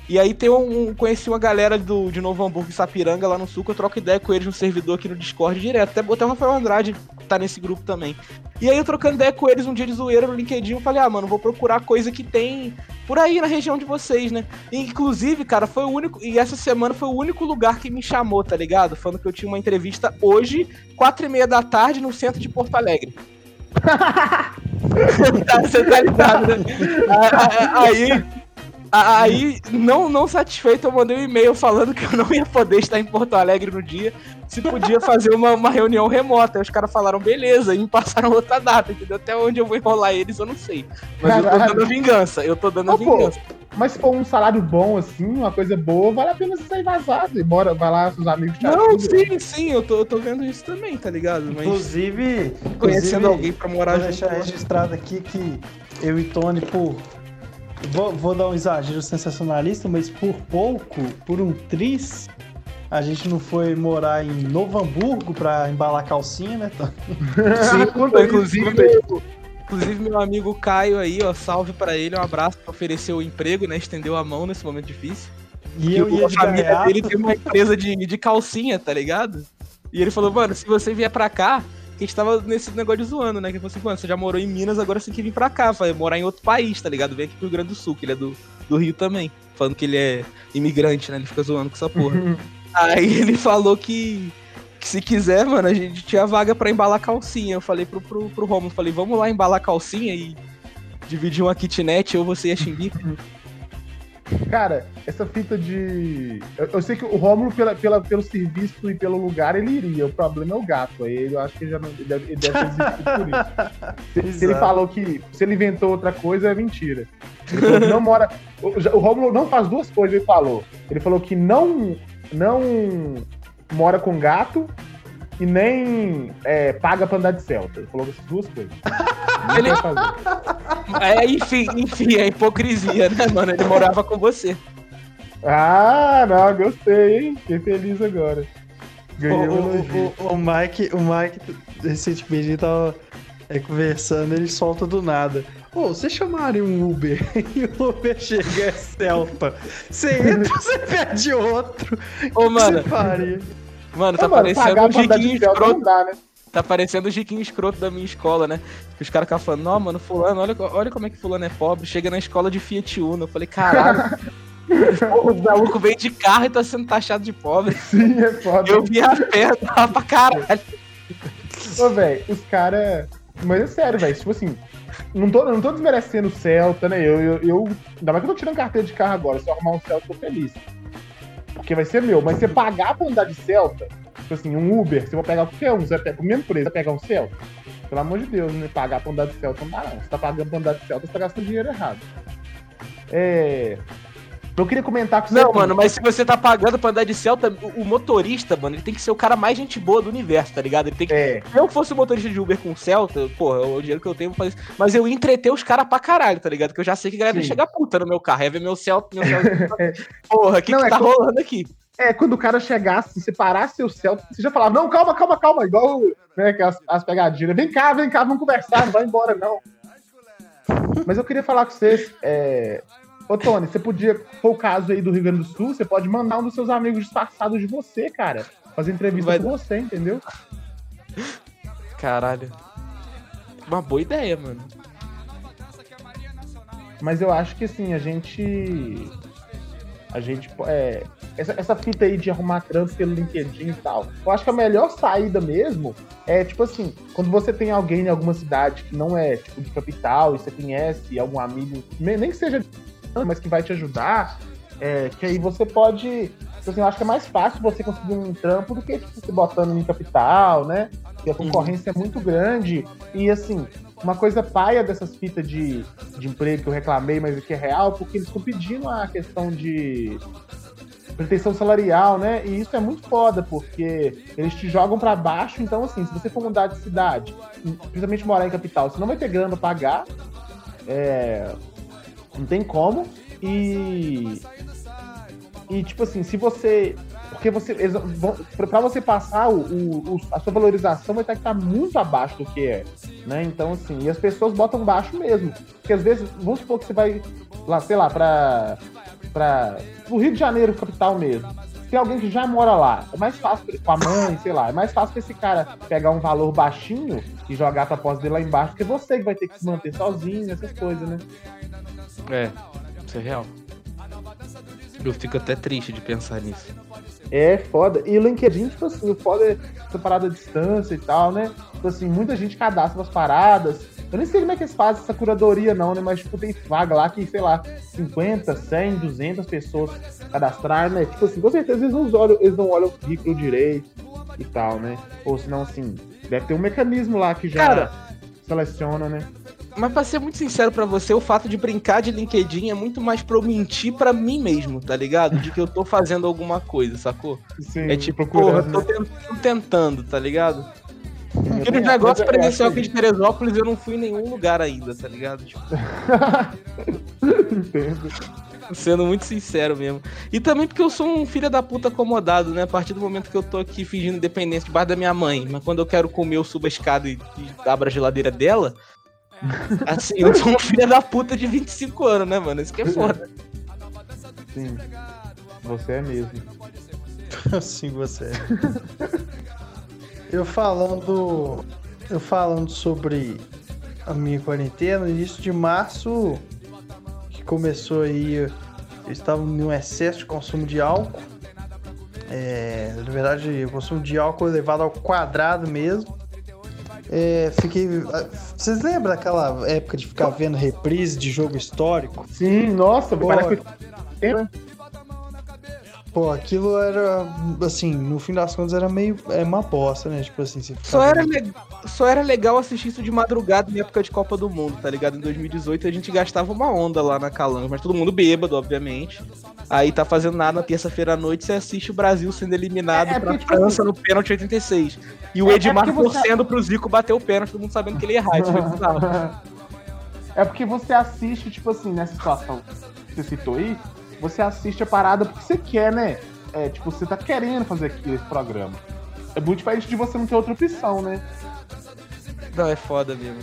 Speaker 3: E aí tem um, conheci uma galera do, de Novo Hamburgo e Sapiranga lá no sul, que eu troco ideia com eles no servidor aqui no Discord direto. Até botei o Rafael Andrade, tá nesse grupo também. E aí eu trocando ideia com eles um dia de zoeira no LinkedIn, eu falei, ah, mano, vou procurar coisa que tem por aí na região de vocês, né? E, inclusive, cara, foi o único. E essa semana foi o único lugar que me chamou, tá ligado? Falando que eu tinha uma entrevista hoje, quatro e meia da tarde, no centro de Porto Alegre. Você tá ligado, né? Aí, aí não, não satisfeito, eu mandei um e-mail falando que eu não ia poder estar em Porto Alegre no dia, se podia fazer uma, uma reunião remota. Aí os caras falaram, beleza, e me passaram outra data, entendeu? Até onde eu vou enrolar eles, eu não sei. Mas eu tô
Speaker 4: Caralho.
Speaker 3: dando a vingança, eu tô dando a
Speaker 4: Ô, pô,
Speaker 3: vingança.
Speaker 4: Mas se for um salário bom, assim, uma coisa boa, vale a pena você sair vazado. E bora, vai lá, seus amigos te
Speaker 3: Não,
Speaker 4: ajudam.
Speaker 3: sim, sim, eu tô, eu tô vendo isso também, tá ligado? Mas
Speaker 1: Inclusive,
Speaker 3: conhecendo
Speaker 1: inclusive,
Speaker 3: alguém pra morar
Speaker 1: Vou
Speaker 3: junto.
Speaker 1: deixar registrado aqui que eu e Tony, por. Vou, vou dar um exagero sensacionalista, mas por pouco, por um tris, a gente não foi morar em Novo Hamburgo pra embalar calcinha, né?
Speaker 3: Sim,
Speaker 4: Conta
Speaker 3: inclusive, meu, inclusive meu amigo Caio aí, ó, salve pra ele, um abraço, que ofereceu o emprego, né, estendeu a mão nesse momento difícil.
Speaker 1: E
Speaker 3: E
Speaker 1: eu ia
Speaker 3: a
Speaker 1: de
Speaker 3: família
Speaker 1: gaiato.
Speaker 3: dele tem uma empresa de, de calcinha, tá ligado? E ele falou, mano, se você vier pra cá, a gente tava nesse negócio de zoando, né, que falou assim, mano, você já morou em Minas, agora você tem que vir pra cá, vai morar em outro país, tá ligado? Vem aqui pro Rio Grande do Sul, que ele é do, do Rio também, falando que ele é imigrante, né, ele fica zoando com essa porra. Aí ele falou que, que se quiser, mano, a gente tinha vaga pra embalar calcinha. Eu falei pro, pro, pro Romulo, falei, vamos lá embalar calcinha e dividir uma kitnet ou você e a Ximbica.
Speaker 4: Cara, essa fita de. Eu, eu sei que o Rômulo, pela, pela, pelo serviço e pelo lugar, ele iria. O problema é o gato. Aí eu acho que ele já não ele deve, ele deve por isso. Se, se ele falou que se ele inventou outra coisa, é mentira. Ele não mora. O, o Rômulo não faz duas coisas, ele falou. Ele falou que não, não mora com gato e nem é, paga pra andar de Celta. Ele falou essas duas coisas.
Speaker 3: Ele-. É, enfim, enfim, é hipocrisia, né, mano? Ele morava com você.
Speaker 4: Ah, não, gostei, hein? Fiquei feliz agora.
Speaker 1: O,
Speaker 4: Ganhei
Speaker 1: o,
Speaker 4: elogio.
Speaker 1: o, o Mike, o Mike, recentemente, ele tava é, conversando, ele solta do nada. Ô, você chamaria um Uber e o Uber chega é Celta. Você entra, você pede outro.
Speaker 3: Ô,
Speaker 1: O que
Speaker 3: mano, mano, tá
Speaker 4: Ô, mano,
Speaker 3: parecendo um
Speaker 4: Celta
Speaker 3: escroto.
Speaker 4: não dá, né?
Speaker 3: Tá parecendo o Jiquinho escroto da minha escola, né? Que os caras ficam falando, não, mano, fulano, olha, olha como é que fulano é pobre. Chega na escola de Fiat Uno. Eu falei, caralho. o maluco veio de carro e tá sendo taxado de pobre.
Speaker 4: Sim, é foda.
Speaker 3: Eu vi a pé, tava pra caralho.
Speaker 4: Ô, velho, os caras. Mas é sério, velho. Tipo assim, não tô, não tô desmerecendo o Celta, né? Eu, eu, eu- Ainda mais que eu tô tirando carteira de carro agora. Se eu arrumar um Celta, eu tô feliz. Porque vai ser meu. Mas você pagar pra andar de Celta, tipo assim, um Uber, você vai pegar qualquer um, você vai pegar o mesmo preço, você vai pegar um Celta. Pelo amor de Deus, né? Pagar pra andar de Celta não dá, não. Você tá pagando pra andar de Celta, você tá gastando dinheiro errado. É. Eu queria comentar com você.
Speaker 3: Não, mano, mas se você tá pagando pra andar de Celta, o, motorista, mano, ele tem que ser o cara mais gente boa do universo, tá ligado? Ele tem que.
Speaker 4: É,
Speaker 3: Se eu fosse o motorista de Uber com Celta, porra, o dinheiro que eu tenho, eu vou fazer isso. Mas eu ia entreter os caras pra caralho, tá ligado? Que eu já sei que a galera
Speaker 4: Sim.
Speaker 3: chegar puta no meu carro. Ia ver meu Celta, meu Celta. porra, o que,
Speaker 4: Não,
Speaker 3: que
Speaker 4: é
Speaker 3: tá
Speaker 4: co-
Speaker 3: rolando aqui?
Speaker 4: É, quando o cara chegasse, você parasse seu Celta, você já falava, não, calma, calma, calma, igual né, as, as pegadinhas. Vem cá, vem cá, vamos conversar, não vai embora, não. Mas eu queria falar com vocês, é... Ô, Tony, você podia, for o caso aí do Rio Grande do Sul, você pode mandar um dos seus amigos disfarçados de você, cara. Fazer entrevista
Speaker 3: Vai-
Speaker 4: com você, entendeu?
Speaker 3: Caralho. Uma boa ideia, mano.
Speaker 4: Mas eu acho que assim, a gente. A gente. É, essa, essa fita aí de arrumar trampo pelo LinkedIn e tal. Eu acho que a melhor saída mesmo é, tipo assim, quando você tem alguém em alguma cidade que não é, tipo, de capital, e você conhece algum amigo, ne- nem que seja, mas que vai te ajudar, é, que aí você pode. tipo Assim, eu acho que é mais fácil você conseguir um trampo do que, tipo, você botando em capital, né? Porque a concorrência é muito grande. E assim, uma coisa paia dessas fitas de, de emprego que eu reclamei, mas que é real, porque eles estão pedindo a questão de pretensão salarial, né? E isso é muito foda, porque eles te jogam pra baixo. Então, assim, se você for mudar de cidade, principalmente morar em capital, você não vai ter grana pra pagar. É, não tem como. E. E, tipo assim, se você. Porque você. pra você passar, o, o- a sua valorização vai ter que estar muito abaixo do que é. Né? Então, assim, e as pessoas botam baixo mesmo. Porque às vezes, vamos supor que você vai lá, sei lá, pra. Pra o Rio de Janeiro, capital mesmo. Tem alguém que já mora lá. É mais fácil com a mãe, sei lá. É mais fácil pra esse cara pegar um valor baixinho e jogar pra pós dele lá embaixo, porque você que vai ter que se manter sozinho, essas coisas, né?
Speaker 3: É, isso é real. Eu fico até triste de pensar nisso.
Speaker 4: É foda. E o LinkedIn, tipo assim, o foda é essa parada à distância e tal, né? Tipo assim, muita gente cadastra as paradas. Eu nem sei como é que eles fazem essa curadoria, não, né? Mas, tipo, tem vaga lá que, sei lá, 50, 100, 200 pessoas cadastraram, né? Tipo assim, com certeza eles não olham, eles não olham o currículo direito e tal, né? Ou senão, assim, deve ter um mecanismo lá que já
Speaker 3: Cara,
Speaker 4: seleciona, né?
Speaker 3: Mas pra ser muito sincero pra você, o fato de brincar de LinkedIn é muito mais pra eu mentir pra mim mesmo, tá ligado? De que eu tô fazendo alguma coisa, sacou?
Speaker 4: Sim,
Speaker 3: É tipo, porra, tô
Speaker 4: né?
Speaker 3: tentando, tentando, tá ligado? Aquele negócio presencial aqui de Teresópolis, eu não fui em nenhum lugar ainda, tá ligado? Tipo,
Speaker 4: Entendo.
Speaker 3: sendo muito sincero mesmo. E também porque eu sou um filho da puta acomodado, né? A partir do momento que eu tô aqui fingindo independência debaixo da minha mãe, mas quando eu quero comer, eu subo a escada e, e abro a geladeira dela. Assim, eu sou um filho da puta de 25 anos, né, mano? Isso que é foda.
Speaker 4: Sim. Você é mesmo.
Speaker 1: Assim você. Eu falando. Eu falando sobre a minha quarentena, no início de março, que começou aí, eu estava num excesso de consumo de álcool. É, na verdade, o consumo de álcool elevado ao quadrado mesmo. É, fiquei. Vocês lembram daquela época de ficar vendo reprise de jogo histórico?
Speaker 4: Sim, nossa,
Speaker 1: Pô,
Speaker 4: parece que
Speaker 1: Pô, aquilo era, assim, no fim das contas era meio, é uma bosta, né? Tipo assim, você
Speaker 3: Só era, le- só era legal assistir isso de madrugada em época de Copa do Mundo, tá ligado? Em 2018 a gente gastava uma onda lá na Calanga, mas todo mundo bêbado, obviamente. Aí tá fazendo nada na terça-feira à noite, você assiste o Brasil sendo eliminado
Speaker 4: É, é
Speaker 3: pra
Speaker 4: porque,
Speaker 3: França no pênalti 86. E o
Speaker 4: É- é
Speaker 3: Edmar
Speaker 4: você-
Speaker 3: torcendo pro Zico bater o pênalti, todo mundo sabendo que ele ia errar. Isso foi bizarro.
Speaker 4: É porque você assiste, tipo assim, nessa situação que você citou aí, você assiste a parada porque você quer, né? É, tipo, você tá querendo fazer aqui esse programa. É muito diferente de você não ter outra opção, né?
Speaker 3: Não, é foda mesmo.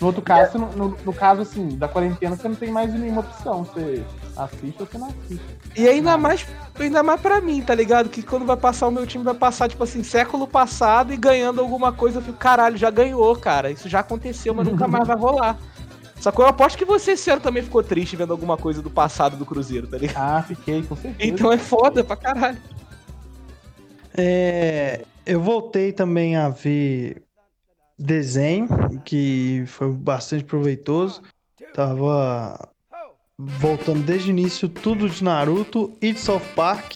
Speaker 4: No outro caso, no, no, no caso, assim, da quarentena, você não tem mais nenhuma opção. Você assiste ou você não assiste.
Speaker 3: E ainda mais, ainda mais pra mim, tá ligado? Que quando vai passar o meu time, vai passar, tipo assim, século passado e ganhando alguma coisa, eu fico, caralho, já ganhou, cara. Isso já aconteceu, mas nunca mais vai rolar. Só que eu aposto que você esse ano também ficou triste vendo alguma coisa do passado do Cruzeiro, tá ligado?
Speaker 4: Ah, fiquei, com certeza.
Speaker 3: Então é foda pra caralho.
Speaker 1: É, eu voltei também a ver desenho, que foi bastante proveitoso. Tava voltando desde o início tudo de Naruto e de South Park.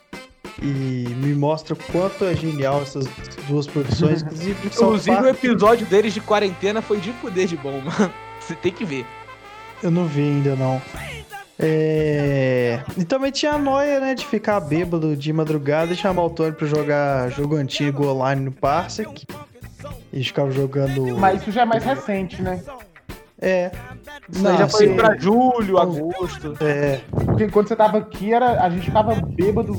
Speaker 1: E me mostra o quanto é genial essas duas produções. Inclusive, South
Speaker 3: Inclusive o episódio deles de quarentena foi de fuder de bom, mano. Você tem que ver.
Speaker 1: eu não vi ainda não. É... E também tinha a noia, né, de ficar bêbado de madrugada e chamar o Tony pra jogar jogo antigo online no Parsec. E ficava jogando.
Speaker 4: Mas isso já é mais recente, né?
Speaker 1: É.
Speaker 3: Isso aí já foi
Speaker 1: assim,
Speaker 3: pra julho, agosto.
Speaker 1: É.
Speaker 4: Porque quando você tava aqui, era, a gente ficava bêbado,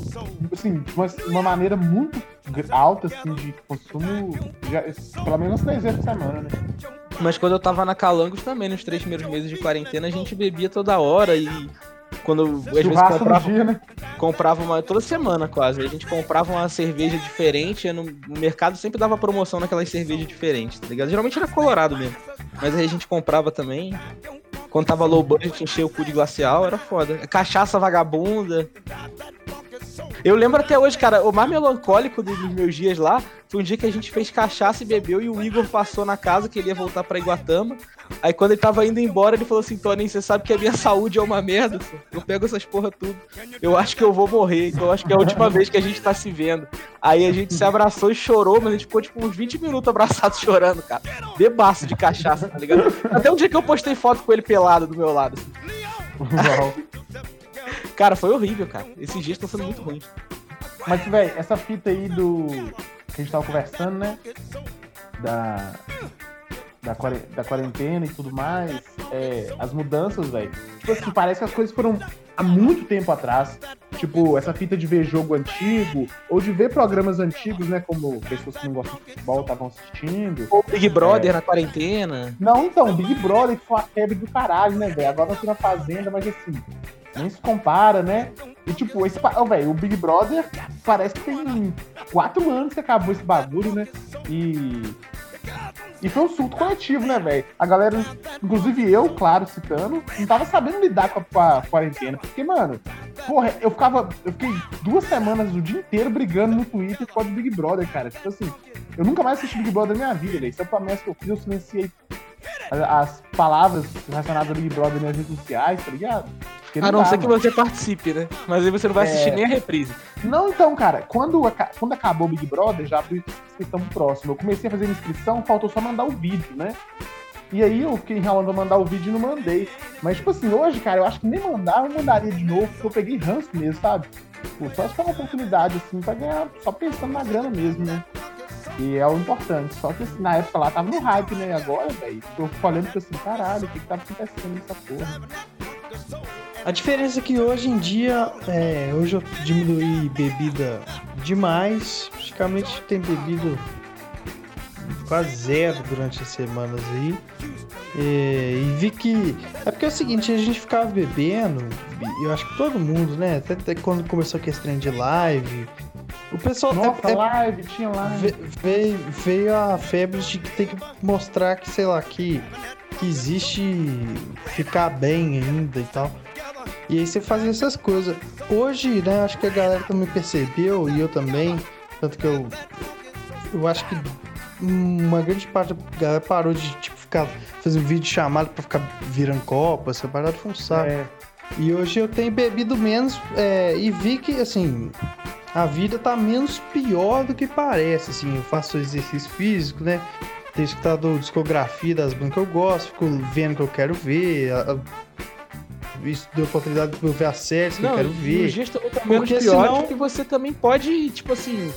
Speaker 4: assim, de uma, uma maneira muito alta, assim, de consumo, já, pelo menos três vezes por semana, né?
Speaker 3: Mas quando eu tava na Calangos também, nos três primeiros meses de quarentena, a gente bebia toda hora e quando às vezes comprava,
Speaker 4: dia, né?
Speaker 3: comprava uma toda semana quase, a gente comprava uma cerveja diferente, no, mercado sempre dava promoção naquelas cervejas diferentes, tá ligado? Geralmente era colorado mesmo, mas aí a gente comprava também. Quando tava low budget, enchia o cu de glacial, era foda. Cachaça vagabunda. Eu lembro até hoje, cara, o mais melancólico dos meus dias lá foi um dia que a gente fez cachaça e bebeu e o Igor passou na casa que ele ia voltar pra Iguatama. Aí quando ele tava indo embora, ele falou assim: Tony, você sabe que a minha saúde é uma merda, eu pego essas porra tudo. Eu acho que eu vou morrer, então eu acho que é a última vez que a gente tá se vendo. Aí a gente se abraçou e chorou, mas a gente ficou tipo uns 20 minutos abraçados chorando, cara. Bebaço de cachaça, tá ligado? Até um dia que eu postei foto com ele pelado do meu lado. assim.
Speaker 4: Uau.
Speaker 3: Cara, foi horrível, cara. Esses dias estão sendo muito ruins.
Speaker 4: Mas, velho, essa fita aí do. que a gente tava conversando, né? Da. Da, quare- da quarentena e tudo mais, é, as mudanças, velho. Tipo assim, parece que as coisas foram há muito tempo atrás. Tipo, essa fita de ver jogo antigo, ou de ver programas antigos, né? Como pessoas que não gostam de futebol estavam assistindo.
Speaker 3: O Big Brother na quarentena.
Speaker 4: Não, então, Big Brother que foi uma febre do caralho, né, velho? Agora nós na Fazenda, mas assim, nem se compara, né? E tipo, esse. Ô, velho, o Big Brother parece que tem quatro anos que acabou esse bagulho, né? E. E foi um surto coletivo, né, velho? A galera, inclusive eu, claro, citando, não tava sabendo lidar com a, com a quarentena. Porque, mano, porra, eu ficava. Eu fiquei duas semanas o dia inteiro brigando no Twitter por causa do Big Brother, cara. Tipo assim, eu nunca mais assisti Big Brother na minha vida, velho. Isso é uma promessa que eu fiz, eu silenciei as palavras relacionadas ao Big Brother nas redes sociais, tá ligado? Porque
Speaker 3: A não
Speaker 4: dá,
Speaker 3: ser que você participe, né? Mas aí você não vai assistir
Speaker 4: É.
Speaker 3: nem a reprise.
Speaker 4: Não, então, cara, quando, quando acabou o Big Brother, já abri inscrição pro próximo. Eu comecei a fazer inscrição, faltou só mandar o vídeo, né? E aí eu fiquei enrolando pra mandar o vídeo e não mandei. Mas, tipo assim, hoje, cara, eu acho que nem mandar, eu mandaria de novo, porque eu peguei ranço mesmo, sabe? Pô, só se for uma oportunidade, assim, pra ganhar, só pensando na grana mesmo, né? E é o importante. Só que assim, na época lá tava no hype, né? Agora, velho, eu fico olhando e fico assim, caralho, o que que tá acontecendo nessa porra?
Speaker 1: A diferença é que hoje em dia, é, hoje eu diminuí bebida demais. Praticamente tem bebido quase zero durante as semanas aí. É, e vi que. É porque é o seguinte, a gente ficava bebendo, e eu acho que todo mundo, né? Até, até quando começou aquele trem de live. O pessoal
Speaker 4: Nossa,
Speaker 1: é- é-
Speaker 4: live, tinha live.
Speaker 1: Ve- veio, veio a febre de que tem que mostrar que, sei lá, que, que existe ficar bem ainda e tal. E aí você fazia essas coisas. Hoje, né, acho que a galera também percebeu, e eu também, tanto que eu. Eu acho que uma grande parte da galera parou de tipo, ficar fazendo vídeo chamado pra ficar virando copa, essa parada foi um saco.
Speaker 4: É,
Speaker 1: E hoje eu tenho bebido menos é, e vi que, assim, a vida tá menos pior do que parece, assim. Eu faço exercício físico, né? Tenho escutado discografia das bandas que eu gosto, fico vendo o que eu quero ver. A- a- Isso deu oportunidade de eu ver as séries que eu quero
Speaker 3: e os
Speaker 1: ver.
Speaker 3: dias também estão menos
Speaker 1: Porque
Speaker 3: piores
Speaker 1: senão-
Speaker 3: porque você também pode, tipo assim,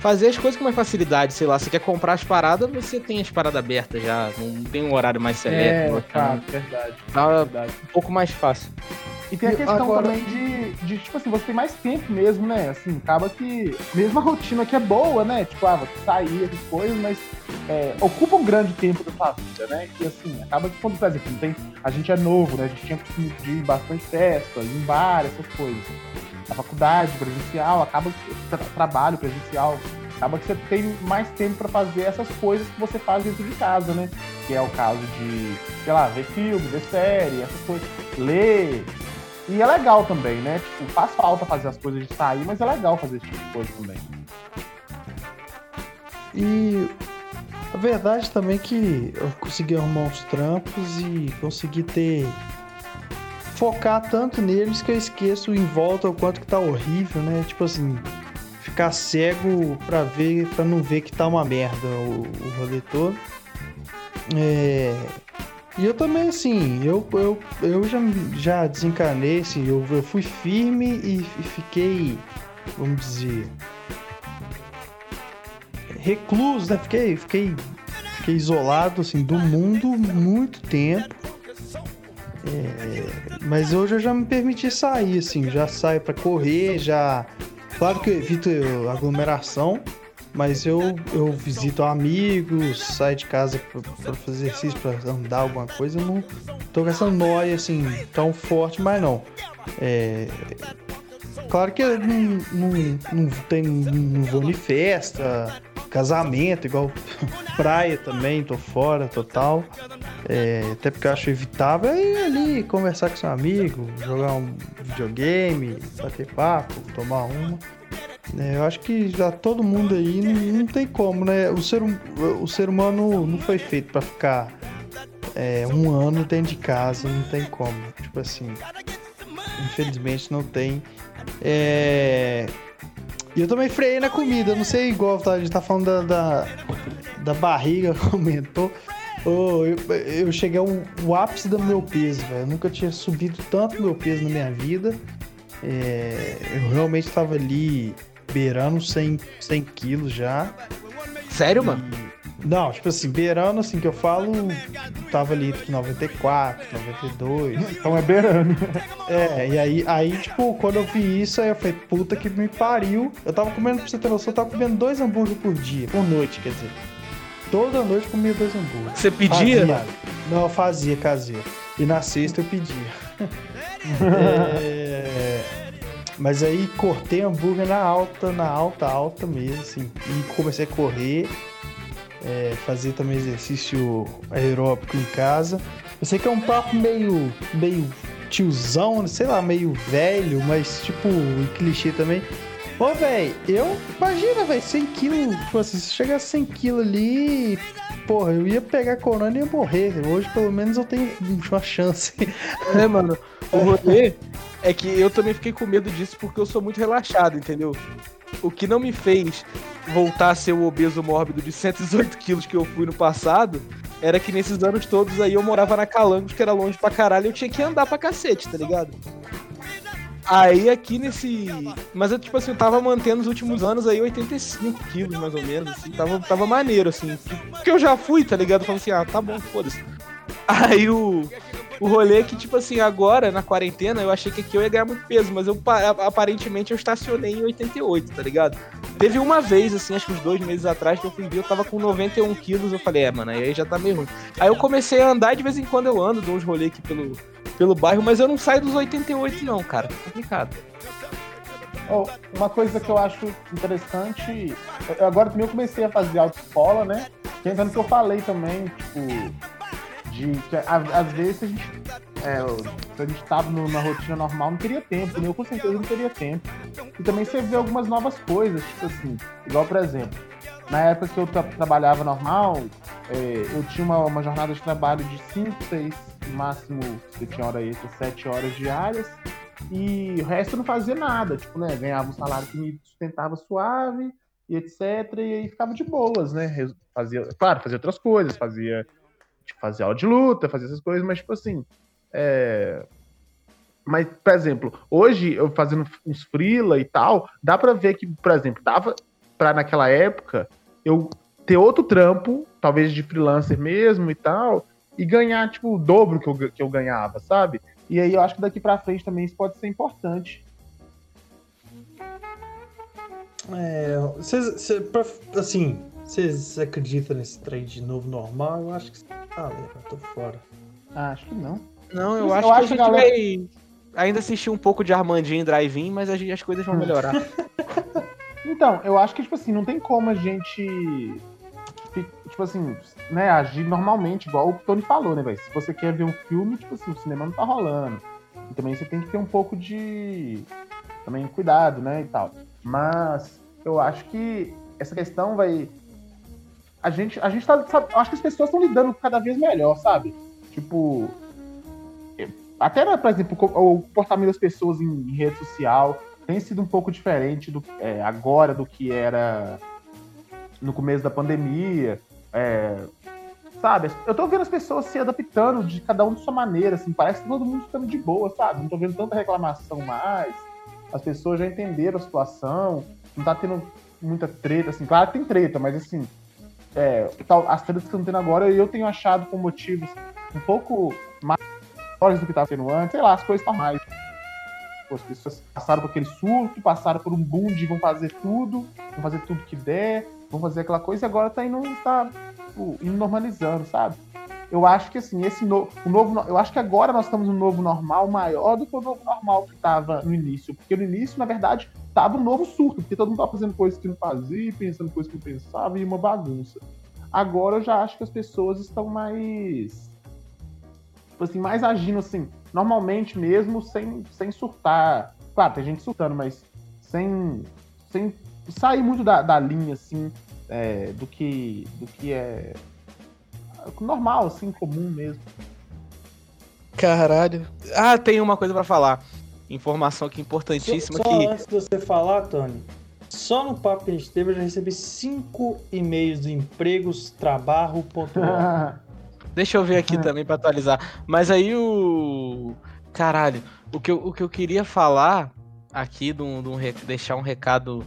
Speaker 3: fazer as coisas com mais facilidade. Sei lá, você quer comprar as paradas, você tem as paradas abertas já. Não tem um horário mais
Speaker 4: é,
Speaker 3: seleto.
Speaker 4: cara, verdade,
Speaker 3: Tá
Speaker 4: verdade.
Speaker 3: um pouco mais fácil.
Speaker 4: E tem a questão
Speaker 1: agora-
Speaker 4: também de, de, tipo assim, você tem mais tempo mesmo, né? Assim, acaba que. Mesmo a rotina que é boa, né? Tipo, ah, você sair, essas coisas, mas é, ocupa um grande tempo da sua vida, né? E assim, acaba que quando, por exemplo, tem, a gente é novo, né? A gente tinha que ir bastante festa, ir em bar, essas coisas. A faculdade presencial, acaba que trabalho presencial, acaba que você tem mais tempo para fazer essas coisas que você faz dentro de casa, né? Que é o caso de, sei lá, ver filme, ver série, essas coisas, ler. E é legal também, né? Tipo, faz falta fazer as coisas de sair, mas é legal fazer esse tipo de coisa também.
Speaker 1: E a verdade também é que eu consegui arrumar uns trampos e consegui ter. focar tanto neles que eu esqueço em volta o quanto que tá horrível, né? Tipo assim, ficar cego pra ver, para não ver que tá uma merda o, o rolê todo. É, e eu também, assim, eu, eu, eu já, já desencanei, assim, eu, eu fui firme e, e fiquei, vamos dizer, recluso, né? Fiquei, fiquei, fiquei isolado, assim, do mundo muito tempo. É, mas hoje eu já me permiti sair, assim, já saio para correr, já Claro que eu evito aglomeração, mas eu, eu visito amigos, saio de casa para fazer exercício, para andar alguma coisa. Eu não tô com essa noia assim tão forte, mas não. É, claro que eu não, não, não, tem, não vou em festa, casamento, igual praia também, tô fora total. É, até porque eu acho evitável é ir ali conversar com seu amigo, jogar um videogame, bater papo, tomar uma. É, eu acho que já todo mundo aí não, não, tem como, né? O ser, hum, o ser humano não foi feito para ficar é, um ano dentro de casa, não tem como. Tipo assim, infelizmente não tem. É... E eu também freiei na comida, não sei igual tá, a gente tá falando da, da, da barriga, comentou. Oh, eu, eu cheguei ao, ápice do meu peso, velho. Eu nunca tinha subido tanto meu peso na minha vida. É, eu realmente estava ali beirando 100, 100 quilos já.
Speaker 3: Sério, e... mano?
Speaker 1: Não, tipo assim, beirando assim que eu falo, tava ali entre 94, 92.
Speaker 4: Então é beirando.
Speaker 1: É, e aí, aí, tipo, quando eu vi isso, aí eu falei, puta que me pariu. Eu tava comendo, pra você ter noção, eu tava comendo dois hambúrgueres por dia, por noite, quer dizer. Toda noite comia dois hambúrgueres.
Speaker 3: Você pedia?
Speaker 1: Fazia. Não, eu fazia caseiro. E na sexta eu pedia. é... Mas aí cortei hambúrguer na alta, na alta, alta mesmo, assim. E comecei a correr, é, fazer também exercício aeróbico em casa. Eu sei que é um papo meio, meio tiozão, sei lá, meio velho, mas tipo, em clichê também. Ô, velho, eu. Imagina, velho, 100 quilos. Tipo assim, se chegar a 100 quilos ali. Porra, eu ia pegar corona e ia morrer. Hoje, pelo menos, eu tenho uma chance.
Speaker 3: É, mano. O rolê é que eu também fiquei com medo disso porque eu sou muito relaxado, entendeu? O que não me fez voltar a ser o obeso mórbido de 118 quilos que eu fui no passado era que nesses anos todos aí eu morava na Calangos, que era longe pra caralho, e eu tinha que andar pra cacete, tá ligado? Aí aqui nesse. Mas eu, tipo assim, eu tava mantendo os últimos anos aí 85 quilos, mais ou menos, assim. Tava, tava maneiro, assim. Porque eu já fui, tá ligado? Eu falei assim, ah, tá bom, foda-se. Aí o. O rolê é que, tipo assim, agora, na quarentena, eu achei que aqui eu ia ganhar muito peso, mas eu aparentemente eu estacionei em 88, tá ligado? Teve uma vez, assim, acho que uns dois meses atrás, que eu fui ver, eu tava com 91 quilos, eu falei, é, mano, aí já tá meio ruim. Aí eu comecei a andar, de vez em quando eu ando, dou uns rolês aqui pelo, pelo bairro, mas eu não saio dos 88 não, cara. É complicado.
Speaker 4: Oh, uma coisa que eu acho interessante, agora também eu comecei a fazer autoescola, né? Pensando que eu falei também, tipo, de que às vezes a gente, é, se a gente tava no, na rotina normal, não teria tempo, né? Eu com certeza não teria tempo. E também você vê algumas novas coisas, tipo assim, igual por exemplo, na época que eu tra trabalhava normal, é, eu tinha uma, uma jornada de trabalho de 5, 6 no máximo, você tinha hora extra, sete horas diárias, e o resto não fazia nada, tipo, né, ganhava um salário que me sustentava suave, e etc, e aí ficava de boas, né, fazia, claro, fazia outras coisas, fazia, tipo, fazer aula de luta, fazer essas coisas, mas, tipo assim. É... Mas, por exemplo, hoje, eu fazendo uns freela e tal, dá pra ver que, por exemplo, dava pra naquela época eu ter outro trampo, talvez de freelancer mesmo e tal, e ganhar, tipo, o dobro que eu, que eu ganhava, sabe? E aí eu acho que daqui pra frente também isso pode ser importante.
Speaker 1: É, cê, cê, pra, assim, vocês acreditam nesse trem de novo normal? Eu acho que ah, eu tô fora.
Speaker 4: Ah, acho que não.
Speaker 3: Não, eu
Speaker 4: Eu
Speaker 3: acho,
Speaker 4: acho
Speaker 3: que a gente
Speaker 4: galera-
Speaker 3: vai ainda assistir um pouco de Armandinho e Drive-In, mas a gente- as coisas vão melhorar.
Speaker 4: Então, eu acho que, tipo assim, não tem como a gente. Tipo assim, né, agir normalmente, igual o Tony falou, né, velho? Se você quer ver um filme, tipo assim, o cinema não tá rolando. E também você tem que ter um pouco de. Também cuidado, né, e tal. Mas eu acho que essa questão vai. A gente, a gente tá. sabe, acho que as pessoas estão lidando cada vez melhor, sabe? Tipo. Até, né, por exemplo, o comportamento das pessoas em, em rede social tem sido um pouco diferente do, é, agora do que era no começo da pandemia. é, sabe? Eu tô vendo as pessoas se adaptando de cada um de sua maneira, assim, parece que todo mundo ficando de boa, sabe? Não tô vendo tanta reclamação mais. As pessoas já entenderam a situação, não tá tendo muita treta, assim, claro que tem treta, mas assim, é, as tretas que estão tendo agora eu tenho achado com motivos um pouco maiores do que tava tendo antes, sei lá, as coisas estão mais. As pessoas passaram por aquele surto, passaram por um boom de vão fazer tudo, vão fazer tudo que der, vão fazer aquela coisa e agora tá indo, tá, tipo, indo normalizando, sabe? Eu acho que assim, esse no, o novo, no- eu acho que agora nós estamos num novo normal maior do que o novo normal que tava no início, porque no início, na verdade, tava um novo surto, porque todo mundo tava fazendo coisas que não fazia, pensando coisas que não pensava e uma bagunça. Agora eu já acho que as pessoas estão mais tipo assim, mais agindo assim, normalmente mesmo, sem, sem surtar. Claro, tem gente surtando, mas sem, sem sair muito da, da linha, assim, é, do, que, do que é normal, assim, comum mesmo.
Speaker 3: Caralho. Ah, tem uma coisa pra falar. Informação aqui importantíssima
Speaker 1: Só, só
Speaker 3: que
Speaker 1: antes de você falar, Tony, só no papo que a gente teve eu já recebi cinco e-mails do empregostrabarro.org.
Speaker 3: Deixa eu ver aqui também pra atualizar. Mas aí o. Caralho, o que eu, o que eu queria falar aqui, de um, de um deixar um recado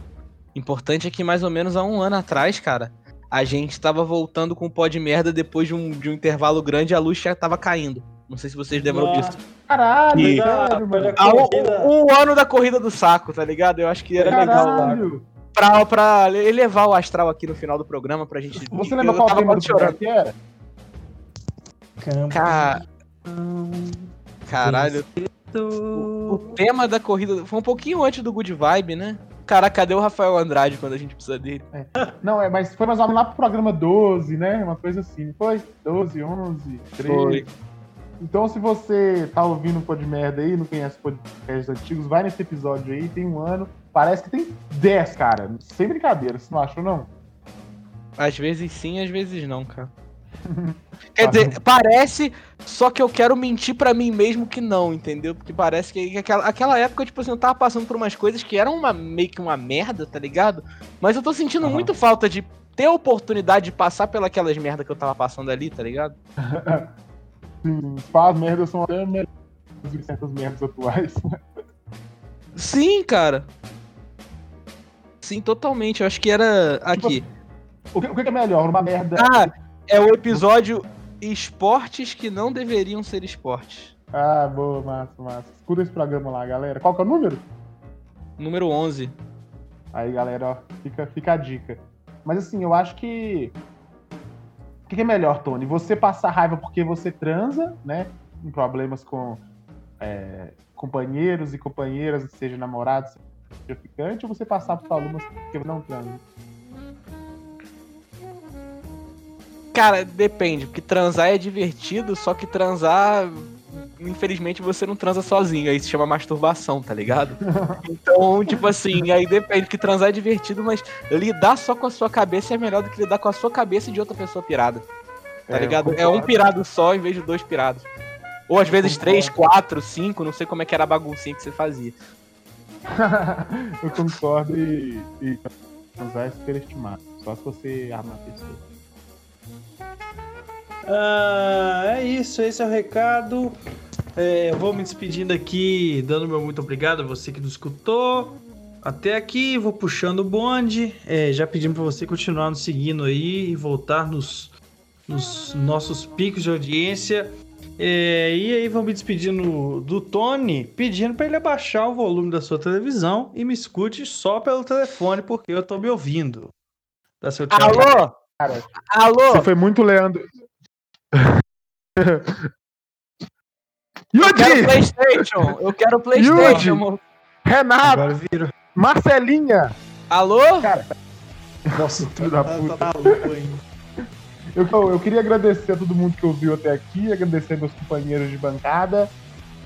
Speaker 3: importante é que mais ou menos há um ano atrás, cara, a gente tava voltando com o pó de merda depois de um, de um intervalo grande e a luz já tava caindo. Não sei se vocês lembram disso.
Speaker 4: Caralho,
Speaker 3: E-
Speaker 4: sério, mano.
Speaker 3: Ah, o,
Speaker 1: Corrida.
Speaker 3: o- o ano da corrida do saco, tá ligado? Eu acho que era legal
Speaker 4: Caralho.
Speaker 3: pra, pra elevar o astral aqui no final do programa pra gente.
Speaker 4: Você
Speaker 3: eu
Speaker 4: lembra qual
Speaker 3: tava
Speaker 4: tema do
Speaker 3: chorando.
Speaker 4: que era?
Speaker 3: Ca- Caralho,
Speaker 1: do-
Speaker 3: O tema da corrida foi um pouquinho antes do Good Vibe, né? Cara, cadê o Rafael Andrade quando a gente precisa dele?
Speaker 4: Não, é, mas foi mais ou menos lá pro programa 12, né? Uma coisa assim, foi? 12, 11, 13.
Speaker 3: Foi.
Speaker 4: Então, se você tá ouvindo um pô de merda aí, não conhece podcasts antigos, vai nesse episódio aí, tem um ano. Parece que tem 10, cara. Sem brincadeira, você não achou, não?
Speaker 3: Às vezes sim, às vezes não, cara. Quer dizer, parece, só que eu quero mentir pra mim mesmo que não, entendeu? Porque parece que aquela, aquela época, tipo assim, eu tava passando por umas coisas que eram uma, meio que uma merda, tá ligado? Mas eu tô sentindo
Speaker 4: Aham.
Speaker 3: muito falta de ter a oportunidade de passar pelas merda que eu tava passando ali, tá ligado?
Speaker 4: Sim, as merdas são até melhores do que certas merdas atuais.
Speaker 3: Sim, cara. Sim, totalmente. Eu acho que era aqui.
Speaker 4: O que, o que é melhor? Uma merda.
Speaker 3: Ah, é o episódio Esportes que não deveriam ser esportes.
Speaker 4: Ah, boa, massa, massa. Escuta esse programa lá, galera. Qual que é o número?
Speaker 3: Número 11.
Speaker 4: Aí, galera, ó, fica, fica a dica. Mas assim, eu acho que. O que que é melhor, Tony? Você passar raiva porque você transa, né? Em problemas com é, companheiros e companheiras, seja namorados, seja ficante, ou você passar por problemas porque não transa?
Speaker 3: Cara, depende, porque transar é divertido, só que transar, infelizmente, você não transa sozinho, aí se chama masturbação, tá ligado? Então, tipo assim, aí depende, porque transar é divertido, mas lidar só com a sua cabeça é melhor do que lidar com a sua cabeça de outra pessoa pirada, tá
Speaker 4: É,
Speaker 3: ligado? É um pirado só em vez de dois pirados. Ou às vezes três, quatro, cinco, não sei como é que era a baguncinha que você fazia.
Speaker 4: eu concordo e, e transar é superestimado. Só se você armar a pessoa.
Speaker 1: Ah, é isso, esse é o recado. É, eu vou me despedindo aqui, dando meu muito obrigado a você que nos escutou. Até aqui, vou puxando o bonde. É, já pedimos para você continuar nos seguindo aí e voltar nos, nos nossos picos de audiência. É, e aí vou me despedindo do Tony, pedindo para ele abaixar o volume da sua televisão e me escute só pelo telefone, porque eu tô me ouvindo. Dá seu tchau.
Speaker 3: Alô?
Speaker 4: Cara,
Speaker 3: Alô?
Speaker 4: Você foi muito Leandro.
Speaker 3: Eu quero! Playstation! Eu quero Playstation!
Speaker 4: Renato! Marcelinha!
Speaker 3: Alô?
Speaker 1: Nossa,
Speaker 4: filho da puta.
Speaker 1: tá louco ainda.
Speaker 4: Eu, eu, eu queria agradecer a todo mundo que ouviu até aqui, agradecer meus companheiros de bancada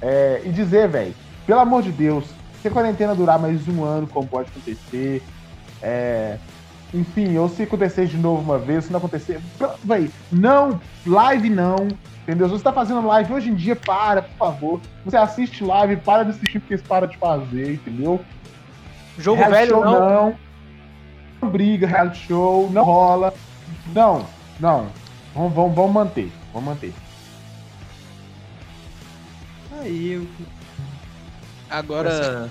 Speaker 4: é, e dizer, velho, pelo amor de Deus, se a quarentena durar mais um ano, como pode acontecer, é, enfim, ou se acontecer de novo uma vez, se não acontecer, velho, não, live não, entendeu? Se você tá fazendo live hoje em dia, para, por favor. Você assiste live, para de assistir porque eles param de fazer, entendeu?
Speaker 3: Jogo
Speaker 4: Reality
Speaker 3: velho
Speaker 4: show
Speaker 3: não.
Speaker 4: não. Não briga, reality show, não rola. Não, não. Vamos, vamos, vamos manter. Vamos manter.
Speaker 1: Aí, eu-
Speaker 3: Agora
Speaker 1: essa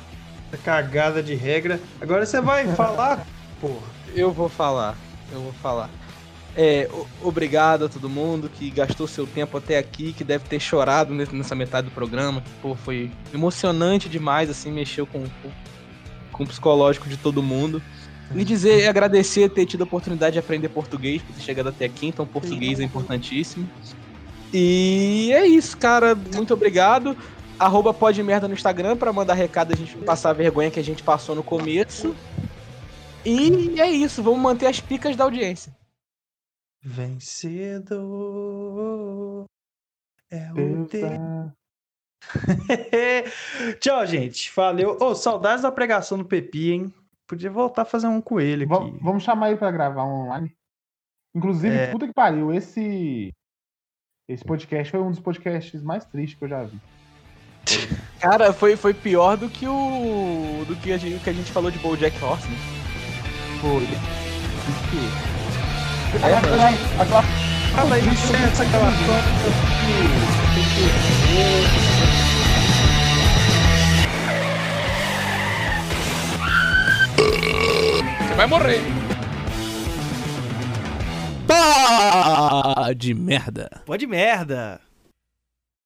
Speaker 1: cagada de regra. Agora você vai falar, porra.
Speaker 3: Eu vou falar. Eu vou falar. É, obrigado a todo mundo que gastou seu tempo até aqui, que deve ter chorado nessa metade do programa. Que, pô, foi emocionante demais, assim, mexeu com, com, o psicológico de todo mundo. E dizer, agradecer ter tido a oportunidade de aprender português, por ter chegado até aqui, então português é importantíssimo. E é isso, cara. Muito obrigado. Arroba pode merda no Instagram pra mandar recado a gente passar a vergonha que a gente passou no começo. E é isso, vamos manter as picas da audiência.
Speaker 1: Vencedor é o teu. Tchau, gente. Valeu. Ô, saudades da pregação do Pepi, hein? Podia voltar a fazer um com ele aqui.
Speaker 4: Vamos, vamos chamar ele pra gravar um online. Inclusive,
Speaker 1: É.
Speaker 4: puta que pariu, esse. Esse podcast foi um dos podcasts mais tristes que eu já vi.
Speaker 3: Cara, foi, foi pior do que o. do que a gente, que a gente falou de Bojack Horseman.
Speaker 4: Foi.
Speaker 1: É,
Speaker 4: Aquela- aquela
Speaker 1: Fala aí, licença, aquela
Speaker 3: Você vai morrer. Pá de merda.
Speaker 6: Pode merda.